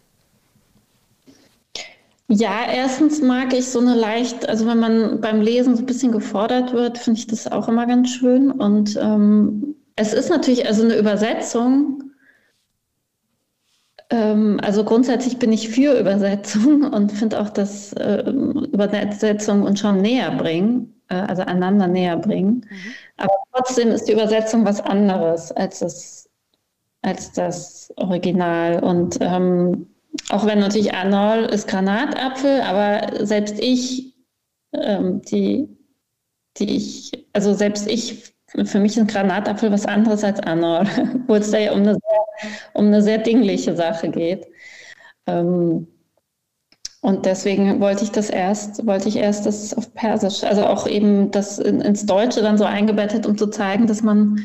Ja, erstens mag ich so eine leicht, also wenn man beim Lesen so ein bisschen gefordert wird, finde ich das auch immer ganz schön. Und ähm, es ist natürlich, also eine Übersetzung, also grundsätzlich bin ich für Übersetzung [laughs] und finde auch, dass äh, Übersetzung uns schon näher bringen, äh, also einander näher bringen. Mhm. Aber trotzdem ist die Übersetzung was anderes als das, als das Original. Und ähm, auch wenn natürlich Arnold ist Granatapfel, aber selbst ich, ähm, die, die ich, also selbst ich, für mich ist Granatapfel was anderes als Arnold, [laughs] wo es da ja um eine sehr, um eine sehr dingliche Sache geht. Ähm, und deswegen wollte ich das erst, wollte ich erst das auf Persisch, also auch eben das in, ins Deutsche dann so eingebettet, um zu zeigen, dass man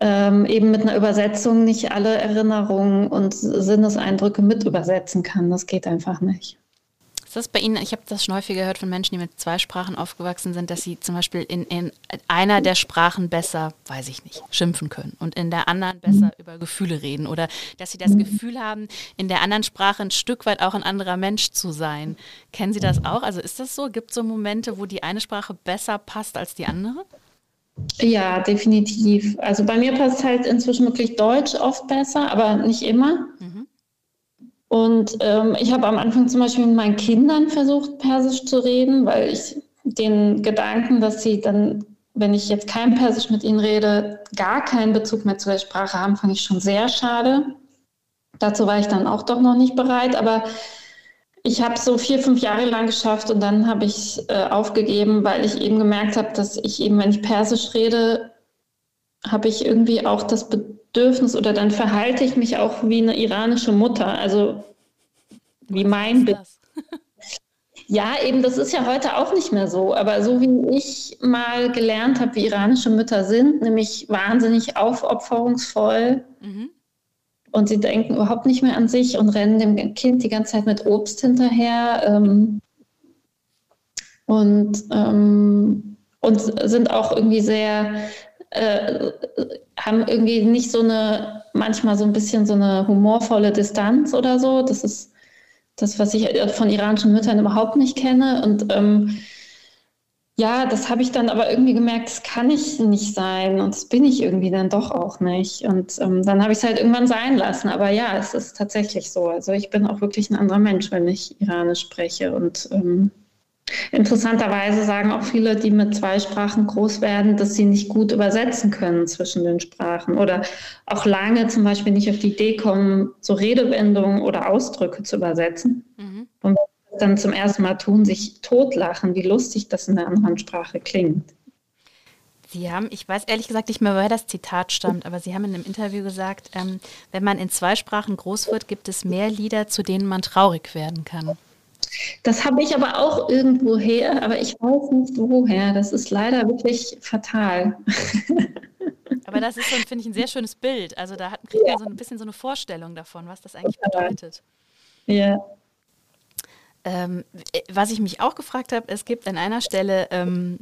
ähm, eben mit einer Übersetzung nicht alle Erinnerungen und Sinneseindrücke mit übersetzen kann. Das geht einfach nicht. Das bei Ihnen, ich habe das schon häufiger gehört von Menschen, die mit zwei Sprachen aufgewachsen sind, dass sie zum Beispiel in, in einer der Sprachen besser, weiß ich nicht, schimpfen können und in der anderen besser über Gefühle reden oder dass sie das. Gefühl haben, in der anderen Sprache ein Stück weit auch ein anderer Mensch zu sein. Kennen Sie das auch? Also ist das so? Gibt es so Momente, wo die eine Sprache besser passt als die andere? Ja, definitiv. Also bei mir passt halt inzwischen wirklich Deutsch oft besser, aber nicht immer. Mhm. Und ähm, ich habe am Anfang zum Beispiel mit meinen Kindern versucht, Persisch zu reden, weil ich den Gedanken, dass sie dann, wenn ich jetzt kein Persisch mit ihnen rede, gar keinen Bezug mehr zu der Sprache haben, fand ich schon sehr schade. Dazu war ich dann auch doch noch nicht bereit, aber Ich habe so vier, fünf Jahre lang geschafft und dann habe ich äh, aufgegeben, weil ich eben gemerkt habe, dass ich eben, wenn ich Persisch rede, habe ich irgendwie auch das Bedürfnis oder dann verhalte ich mich auch wie eine iranische Mutter, also wie mein Bild. [laughs] Ja, eben, das ist ja heute auch nicht mehr so. Aber so wie ich mal gelernt habe, wie iranische Mütter sind, nämlich wahnsinnig aufopferungsvoll. Mhm. Und sie denken überhaupt nicht mehr an sich und rennen dem Kind die ganze Zeit mit Obst hinterher. Ähm, und, ähm, und sind auch irgendwie sehr, äh, haben irgendwie nicht so eine, manchmal so ein bisschen so eine humorvolle Distanz oder so. Das ist das, was ich äh, von iranischen Müttern überhaupt nicht kenne. Und ähm, ja, das habe ich dann aber irgendwie gemerkt, das kann ich nicht sein und das bin ich irgendwie dann doch auch nicht. Und ähm, dann habe ich es halt irgendwann sein lassen. Aber ja, es ist tatsächlich so. Also ich bin auch wirklich ein anderer Mensch, wenn ich Iranisch spreche. Und ähm, Interessanterweise sagen auch viele, die mit zwei Sprachen groß werden, dass sie nicht gut übersetzen können zwischen den Sprachen oder auch lange zum Beispiel nicht auf die Idee kommen, so Redewendungen oder Ausdrücke zu übersetzen. Mhm. Und dann zum ersten Mal tun, sich totlachen, wie lustig das in der anderen Sprache klingt. Sie haben, ich weiß ehrlich gesagt nicht mehr, woher das Zitat stammt, aber Sie haben in einem Interview gesagt, ähm, wenn man in zwei Sprachen groß wird, gibt es mehr Lieder, zu denen man traurig werden kann. Das habe ich aber auch irgendwo her, aber ich weiß nicht woher. Das ist leider wirklich fatal. Aber das ist, finde ich, ein sehr schönes Bild. Also da hat, kriegt man so ein bisschen so eine Vorstellung davon, was das eigentlich bedeutet. Ja. Ähm, was ich mich auch gefragt habe, es gibt an einer Stelle, ähm,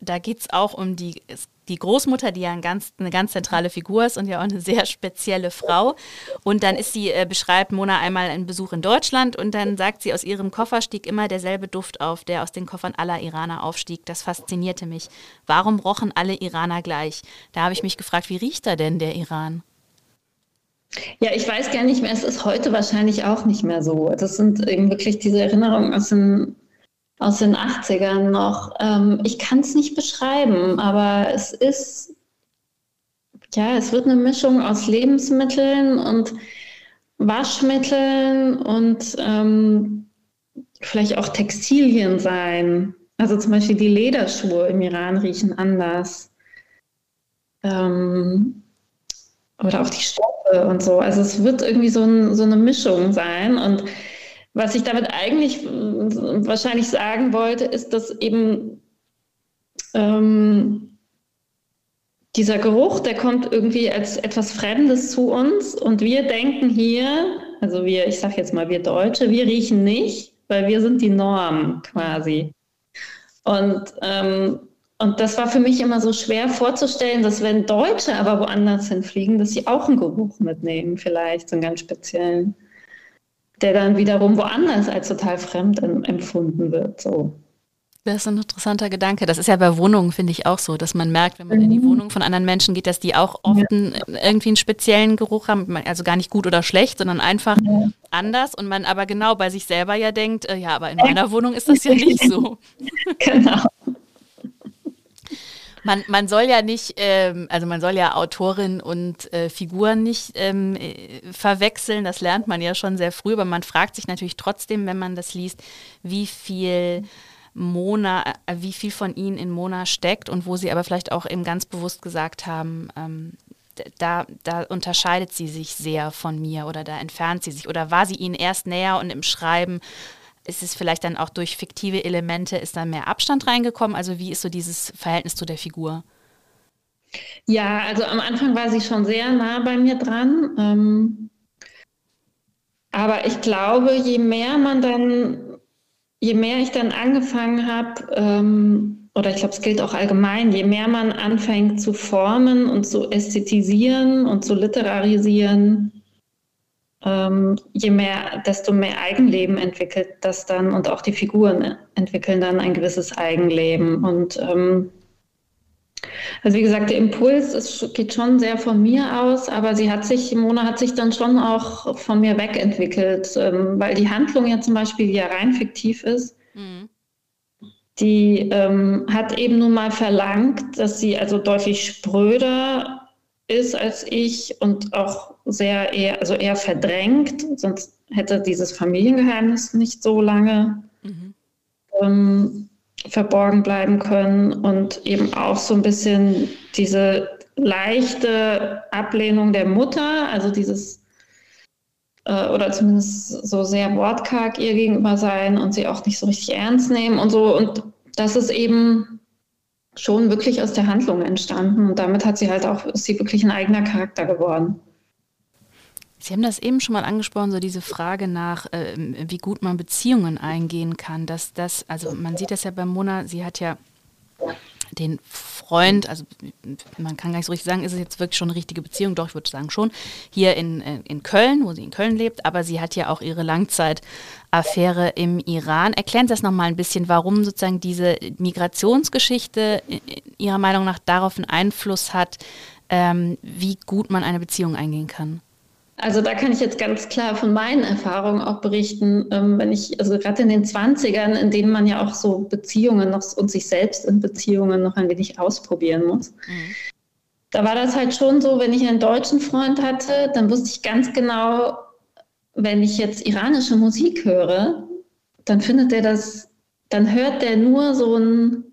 da geht es auch um die, die Großmutter, die ja ein ganz, eine ganz zentrale Figur ist und ja auch eine sehr spezielle Frau. Und dann ist sie, äh, beschreibt Mona einmal einen Besuch in Deutschland und dann sagt sie, aus ihrem Koffer stieg immer derselbe Duft auf, der aus den Koffern aller Iraner aufstieg. Das faszinierte mich. Warum rochen alle Iraner gleich? Da habe ich mich gefragt, wie riecht da denn der Iran? Ja, ich weiß gar nicht mehr, es ist heute wahrscheinlich auch nicht mehr so. Das sind eben wirklich diese Erinnerungen aus den, aus den 80ern noch. Ähm, ich kann es nicht beschreiben, aber es ist, ja, es wird eine Mischung aus Lebensmitteln und Waschmitteln und ähm, vielleicht auch Textilien sein. Also zum Beispiel die Lederschuhe im Iran riechen anders. Ähm, oder auch die Stoffe und so. Also es wird irgendwie so, ein, so eine Mischung sein. Und was ich damit eigentlich wahrscheinlich sagen wollte, ist, dass eben ähm, dieser Geruch, der kommt irgendwie als etwas Fremdes zu uns und wir denken hier, also wir, ich sage jetzt mal wir Deutsche, wir riechen nicht, weil wir sind die Norm quasi. Und ähm, und das war für mich immer so schwer vorzustellen, dass wenn Deutsche aber woanders hinfliegen, dass sie auch einen Geruch mitnehmen, vielleicht so einen ganz speziellen, der dann wiederum woanders als total fremd empfunden wird. So. Das ist ein interessanter Gedanke. Das ist ja bei Wohnungen, finde ich, auch so, dass man merkt, wenn man in die mhm. Wohnung von anderen Menschen geht, dass die auch oft ja. einen, irgendwie einen speziellen Geruch haben. Also gar nicht gut oder schlecht, sondern einfach ja. anders. Und man aber genau bei sich selber ja denkt, äh, ja, aber in meiner Wohnung ist das ja nicht [laughs] so. genau. Man, man soll ja nicht, ähm, also man soll ja Autorin und äh, Figuren nicht ähm, äh, verwechseln. Das lernt man ja schon sehr früh, aber man fragt sich natürlich trotzdem, wenn man das liest, wie viel Mona, äh, wie viel von ihnen in Mona steckt und wo sie aber vielleicht auch eben ganz bewusst gesagt haben, ähm, da, da unterscheidet sie sich sehr von mir oder da entfernt sie sich oder war sie ihnen erst näher und im Schreiben ist es vielleicht dann auch durch fiktive Elemente, ist da mehr Abstand reingekommen? Also wie ist so dieses Verhältnis zu der Figur? Ja, also am Anfang war sie schon sehr nah bei mir dran. Ähm, aber ich glaube, je mehr man dann, je mehr ich dann angefangen habe, ähm, oder ich glaube, es gilt auch allgemein, je mehr man anfängt zu formen und zu ästhetisieren und zu literarisieren, ähm, je mehr, desto mehr Eigenleben entwickelt das dann und auch die Figuren entwickeln dann ein gewisses Eigenleben. Und ähm, also wie gesagt, der Impuls ist, geht schon sehr von mir aus, aber sie hat sich, Mona hat sich dann schon auch von mir wegentwickelt, ähm, weil die Handlung ja zum Beispiel, die ja rein fiktiv ist, mhm. die ähm, hat eben nun mal verlangt, dass sie also deutlich spröder ist als ich und auch sehr eher, also eher verdrängt. Sonst hätte dieses Familiengeheimnis nicht so lange mhm. ähm, verborgen bleiben können und eben auch so ein bisschen diese leichte Ablehnung der Mutter, also dieses äh, oder zumindest so sehr wortkarg ihr gegenüber sein und sie auch nicht so richtig ernst nehmen und so. Und das ist eben schon wirklich aus der Handlung entstanden. Und damit hat sie halt auch, ist sie wirklich ein eigener Charakter geworden. Sie haben das eben schon mal angesprochen, so diese Frage nach, äh, wie gut man Beziehungen eingehen kann. Dass das, also man sieht das ja bei Mona, sie hat ja den Freund, also man kann gar nicht so richtig sagen, ist es jetzt wirklich schon eine richtige Beziehung, doch ich würde sagen schon, hier in, in Köln, wo sie in Köln lebt, aber sie hat ja auch ihre Langzeitaffäre im Iran. Erklären Sie das nochmal ein bisschen, warum sozusagen diese Migrationsgeschichte Ihrer Meinung nach darauf einen Einfluss hat, ähm, wie gut man eine Beziehung eingehen kann. Also da kann ich jetzt ganz klar von meinen Erfahrungen auch berichten, ähm, wenn ich, also gerade in den 20ern, in denen man ja auch so Beziehungen noch und sich selbst in Beziehungen noch ein wenig ausprobieren muss. Mhm. Da war das halt schon so, wenn ich einen deutschen Freund hatte, dann wusste ich ganz genau, wenn ich jetzt iranische Musik höre, dann findet er das, dann hört der nur so ein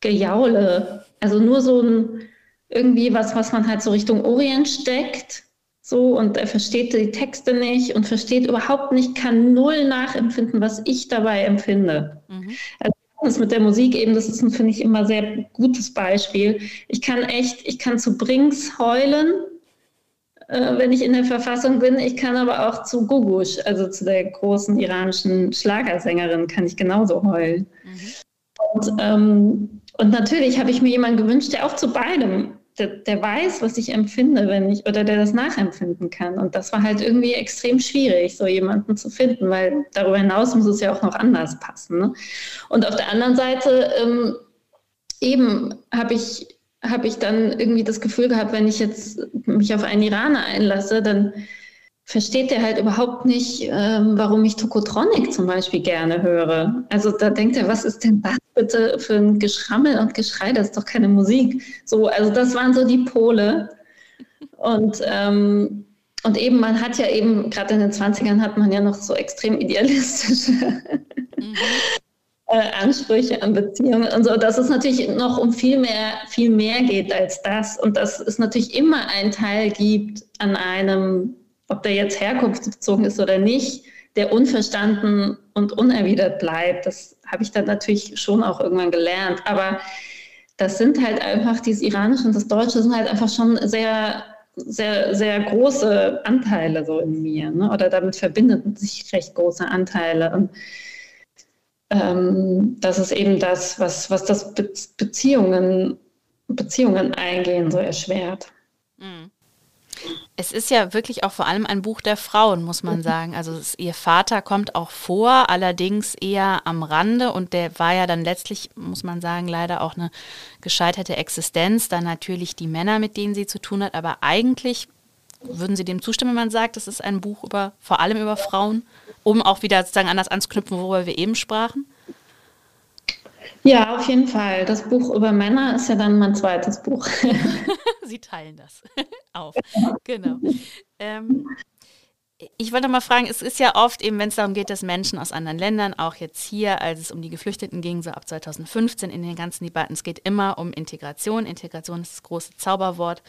Gejaule, also nur so ein irgendwie was, was man halt so Richtung Orient steckt so und er versteht die Texte nicht und versteht überhaupt nicht, kann null nachempfinden, was ich dabei empfinde. Mhm. Also das mit der Musik eben, das ist, finde ich, immer sehr gutes Beispiel. Ich kann echt, ich kann zu Brings heulen, äh, wenn ich in der Verfassung bin. Ich kann aber auch zu Gugush, also zu der großen iranischen Schlagersängerin, kann ich genauso heulen. Mhm. Und, ähm, und natürlich habe ich mir jemanden gewünscht, der auch zu beidem der, der, weiß, was ich empfinde, wenn ich, oder der das nachempfinden kann. Und das war halt irgendwie extrem schwierig, so jemanden zu finden, weil darüber hinaus muss es ja auch noch anders passen. Ne? Und auf der anderen Seite ähm, eben habe ich, hab ich dann irgendwie das Gefühl gehabt, wenn ich jetzt mich auf einen Iraner einlasse, dann versteht er halt überhaupt nicht, ähm, warum ich Tokotronic zum Beispiel gerne höre. Also da denkt er, was ist denn das bitte für ein Geschrammel und Geschrei? Das ist doch keine Musik. So, also das waren so die Pole. Und, ähm, und eben, man hat ja eben, gerade in den 20ern hat man ja noch so extrem idealistische mhm. [laughs] äh, Ansprüche an Beziehungen und so, dass es natürlich noch um viel mehr, viel mehr geht als das. Und dass es natürlich immer einen Teil gibt an einem ob der jetzt herkunftsbezogen ist oder nicht, der unverstanden und unerwidert bleibt. Das habe ich dann natürlich schon auch irgendwann gelernt. Aber das sind halt einfach, dieses Iranische und das Deutsche sind halt einfach schon sehr, sehr, sehr große Anteile so in mir. Ne? Oder damit verbinden sich recht große Anteile. Und ähm, das ist eben das, was, was das Be Beziehungen, Beziehungen eingehen so erschwert. Mhm. Es ist ja wirklich auch vor allem ein Buch der Frauen, muss man sagen. Also es, ihr Vater kommt auch vor, allerdings eher am Rande und der war ja dann letztlich, muss man sagen, leider auch eine gescheiterte Existenz. Dann natürlich die Männer, mit denen sie zu tun hat, aber eigentlich würden Sie dem zustimmen, wenn man sagt, es ist ein Buch über vor allem über Frauen, um auch wieder sozusagen an das anzuknüpfen, worüber wir eben sprachen? Ja, auf jeden Fall. Das Buch über Männer ist ja dann mein zweites Buch. [laughs] Sie teilen das [laughs] auf. Genau. Ähm, ich wollte mal fragen, es ist ja oft eben, wenn es darum geht, dass Menschen aus anderen Ländern, auch jetzt hier, als es um die Geflüchteten ging, so ab 2015 in den ganzen Debatten, es geht immer um Integration. Integration ist das große Zauberwort.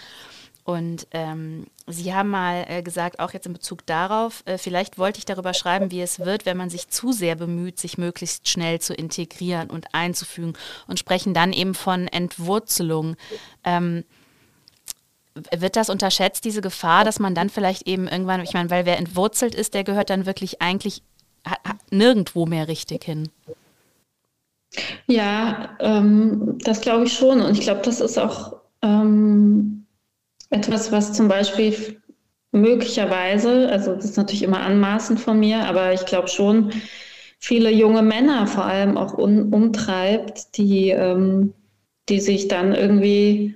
Und ähm, Sie haben mal äh, gesagt, auch jetzt in Bezug darauf, äh, vielleicht wollte ich darüber schreiben, wie es wird, wenn man sich zu sehr bemüht, sich möglichst schnell zu integrieren und einzufügen und sprechen dann eben von Entwurzelung. Ähm, wird das unterschätzt, diese Gefahr, dass man dann vielleicht eben irgendwann, ich meine, weil wer entwurzelt ist, der gehört dann wirklich eigentlich nirgendwo mehr richtig hin? Ja, ähm, das glaube ich schon. Und ich glaube, das ist auch ähm, etwas, was zum Beispiel möglicherweise, also das ist natürlich immer anmaßend von mir, aber ich glaube schon, viele junge Männer vor allem auch un, umtreibt, die, ähm, die sich dann irgendwie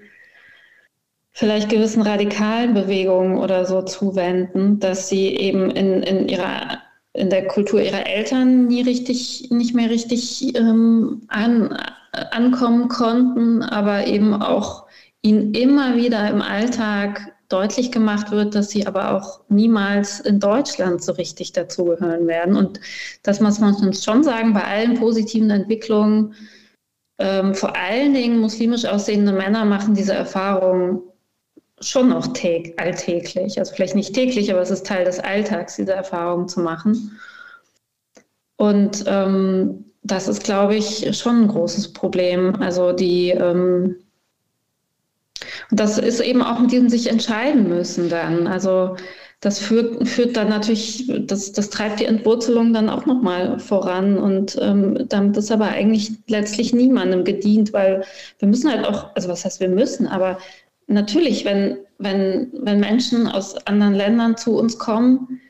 vielleicht gewissen radikalen Bewegungen oder so zuwenden, dass sie eben in, in ihrer in der Kultur ihrer Eltern nie richtig, nicht mehr richtig ähm, an, ankommen konnten, aber eben auch ihnen immer wieder im Alltag deutlich gemacht wird, dass sie aber auch niemals in Deutschland so richtig dazugehören werden. Und das muss man uns schon sagen, bei allen positiven Entwicklungen, ähm, vor allen Dingen muslimisch aussehende Männer machen diese Erfahrung schon noch alltäglich. Also vielleicht nicht täglich, aber es ist Teil des Alltags, diese Erfahrung zu machen. Und ähm, das ist, glaube ich, schon ein großes Problem. Also die, ähm, das ist eben auch mit diesem sich entscheiden müssen dann. Also das führt, führt dann natürlich, das, das treibt die Entwurzelung dann auch nochmal voran und ähm, damit ist aber eigentlich letztlich niemandem gedient, weil wir müssen halt auch, also was heißt wir müssen, aber natürlich, wenn, wenn, wenn Menschen aus anderen Ländern zu uns kommen,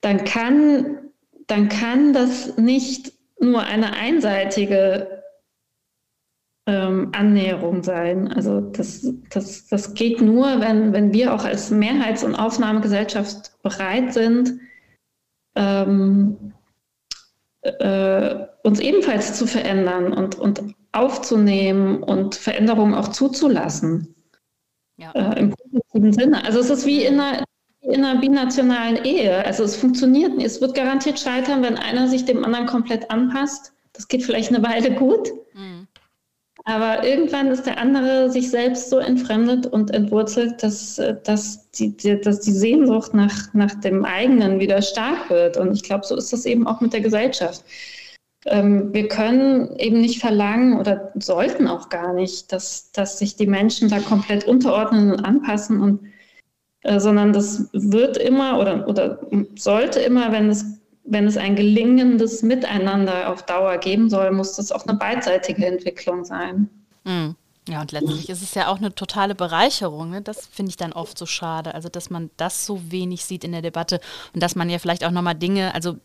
dann kann, dann kann das nicht nur eine einseitige ähm, Annäherung sein. Also das, das, das geht nur, wenn, wenn wir auch als Mehrheits- und Aufnahmegesellschaft bereit sind, ähm, äh, uns ebenfalls zu verändern und, und aufzunehmen und Veränderungen auch zuzulassen. Ja. Äh, Im positiven Sinne. Also es ist wie in einer, in einer binationalen Ehe. Also es funktioniert, es wird garantiert scheitern, wenn einer sich dem anderen komplett anpasst. Das geht vielleicht eine Weile gut. Mhm. Aber irgendwann ist der andere sich selbst so entfremdet und entwurzelt, dass, dass, die, dass die Sehnsucht nach, nach dem eigenen wieder stark wird. Und ich glaube, so ist das eben auch mit der Gesellschaft. Ähm, wir können eben nicht verlangen oder sollten auch gar nicht, dass, dass sich die Menschen da komplett unterordnen und anpassen und äh, sondern das wird immer oder, oder sollte immer, wenn es, wenn es ein gelingendes Miteinander auf Dauer geben soll, muss das auch eine beidseitige Entwicklung sein. Mhm. Ja, und letztlich ist es ja auch eine totale Bereicherung. Ne? Das finde ich dann oft so schade. Also, dass man das so wenig sieht in der Debatte und dass man ja vielleicht auch nochmal Dinge, also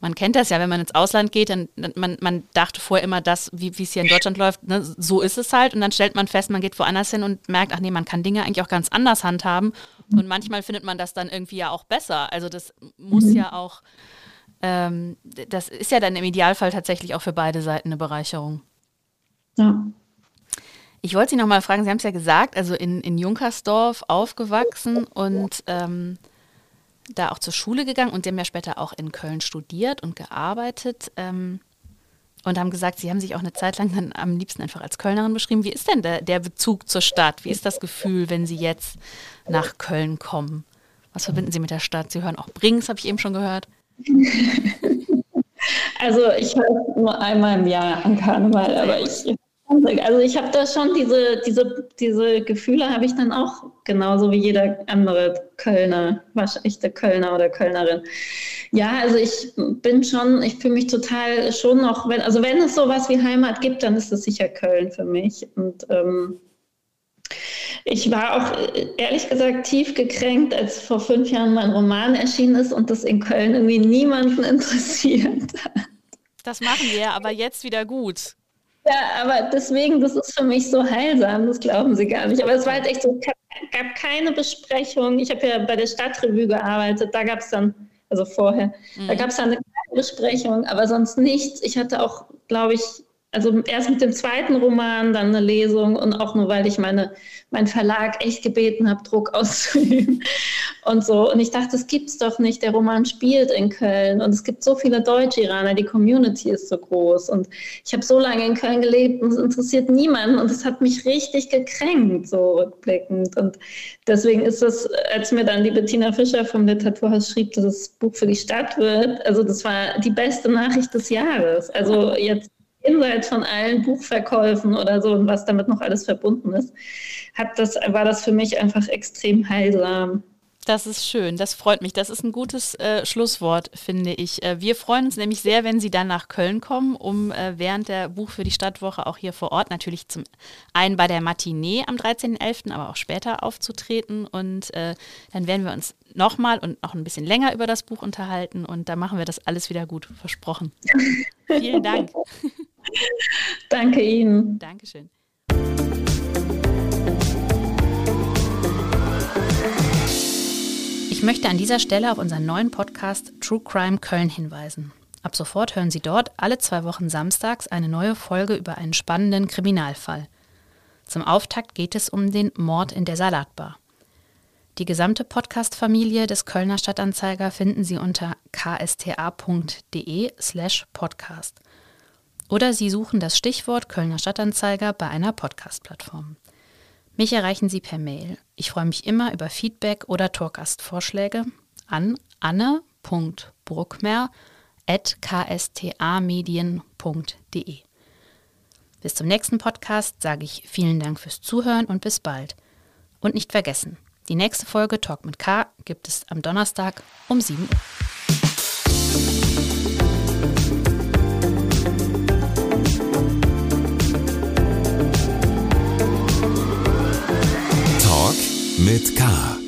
man kennt das ja, wenn man ins Ausland geht, dann man, man dachte vorher immer, das, wie es hier in Deutschland läuft, ne? so ist es halt. Und dann stellt man fest, man geht woanders hin und merkt, ach nee, man kann Dinge eigentlich auch ganz anders handhaben. Und manchmal findet man das dann irgendwie ja auch besser. Also das muss mhm. ja auch, ähm, das ist ja dann im Idealfall tatsächlich auch für beide Seiten eine Bereicherung. Ja. Ich wollte Sie noch mal fragen, Sie haben es ja gesagt, also in, in Junkersdorf aufgewachsen und ähm, da auch zur Schule gegangen und Sie haben ja später auch in Köln studiert und gearbeitet. Ähm, und haben gesagt, Sie haben sich auch eine Zeit lang dann am liebsten einfach als Kölnerin beschrieben. Wie ist denn der, der Bezug zur Stadt? Wie ist das Gefühl, wenn Sie jetzt nach Köln kommen? Was verbinden Sie mit der Stadt? Sie hören auch Brings, habe ich eben schon gehört. Also ich höre nur einmal im Jahr an Karneval, aber ich also ich habe da schon diese, diese, diese Gefühle habe ich dann auch genauso wie jeder andere Kölner, waschechte Kölner oder Kölnerin. Ja, also ich bin schon, ich fühle mich total schon noch, wenn, also wenn es sowas wie Heimat gibt, dann ist es sicher Köln für mich. Und ähm, ich war auch ehrlich gesagt tief gekränkt, als vor fünf Jahren mein Roman erschienen ist und das in Köln irgendwie niemanden [laughs] interessiert hat. Das machen wir aber jetzt wieder gut. Ja, aber deswegen, das ist für mich so heilsam, das glauben Sie gar nicht. Aber es war halt echt so, es gab keine Besprechung. Ich habe ja bei der Stadtrevue gearbeitet, da gab es dann, also vorher, mhm. da gab es dann eine kleine Besprechung, aber sonst nichts. Ich hatte auch, glaube ich, also erst mit dem zweiten Roman dann eine Lesung und auch nur, weil ich meine, meinen Verlag echt gebeten habe, Druck [laughs] auszuüben und so. Und ich dachte, das gibt's doch nicht. Der Roman spielt in Köln und es gibt so viele Deutsch-Iraner, die Community ist so groß. Und ich habe so lange in Köln gelebt und es interessiert niemanden und es hat mich richtig gekränkt, so rückblickend. Und deswegen ist das, als mir dann die Bettina Fischer vom Literaturhaus schrieb, dass das Buch für die Stadt wird, also das war die beste Nachricht des Jahres. Also jetzt jenseits von allen Buchverkäufen oder so und was damit noch alles verbunden ist, hat das, war das für mich einfach extrem heilsam. Das ist schön, das freut mich. Das ist ein gutes äh, Schlusswort, finde ich. Äh, wir freuen uns nämlich sehr, wenn Sie dann nach Köln kommen, um äh, während der Buch für die Stadtwoche auch hier vor Ort natürlich zum einen bei der Matinee am 13.11., aber auch später aufzutreten. Und äh, dann werden wir uns nochmal und noch ein bisschen länger über das Buch unterhalten und da machen wir das alles wieder gut, versprochen. [laughs] Vielen Dank. [laughs] Danke Ihnen. Dankeschön. Ich möchte an dieser Stelle auf unseren neuen Podcast True Crime Köln hinweisen. Ab sofort hören Sie dort alle zwei Wochen samstags eine neue Folge über einen spannenden Kriminalfall. Zum Auftakt geht es um den Mord in der Salatbar. Die gesamte Podcast-Familie des Kölner Stadtanzeiger finden Sie unter ksta.de slash podcast. Oder Sie suchen das Stichwort Kölner Stadtanzeiger bei einer Podcast-Plattform. Mich erreichen Sie per Mail. Ich freue mich immer über Feedback oder Talkgastvorschläge an anne.bruckmer.ksta-medien.de. Bis zum nächsten Podcast sage ich vielen Dank fürs Zuhören und bis bald. Und nicht vergessen, die nächste Folge Talk mit K gibt es am Donnerstag um 7 Uhr. mit K.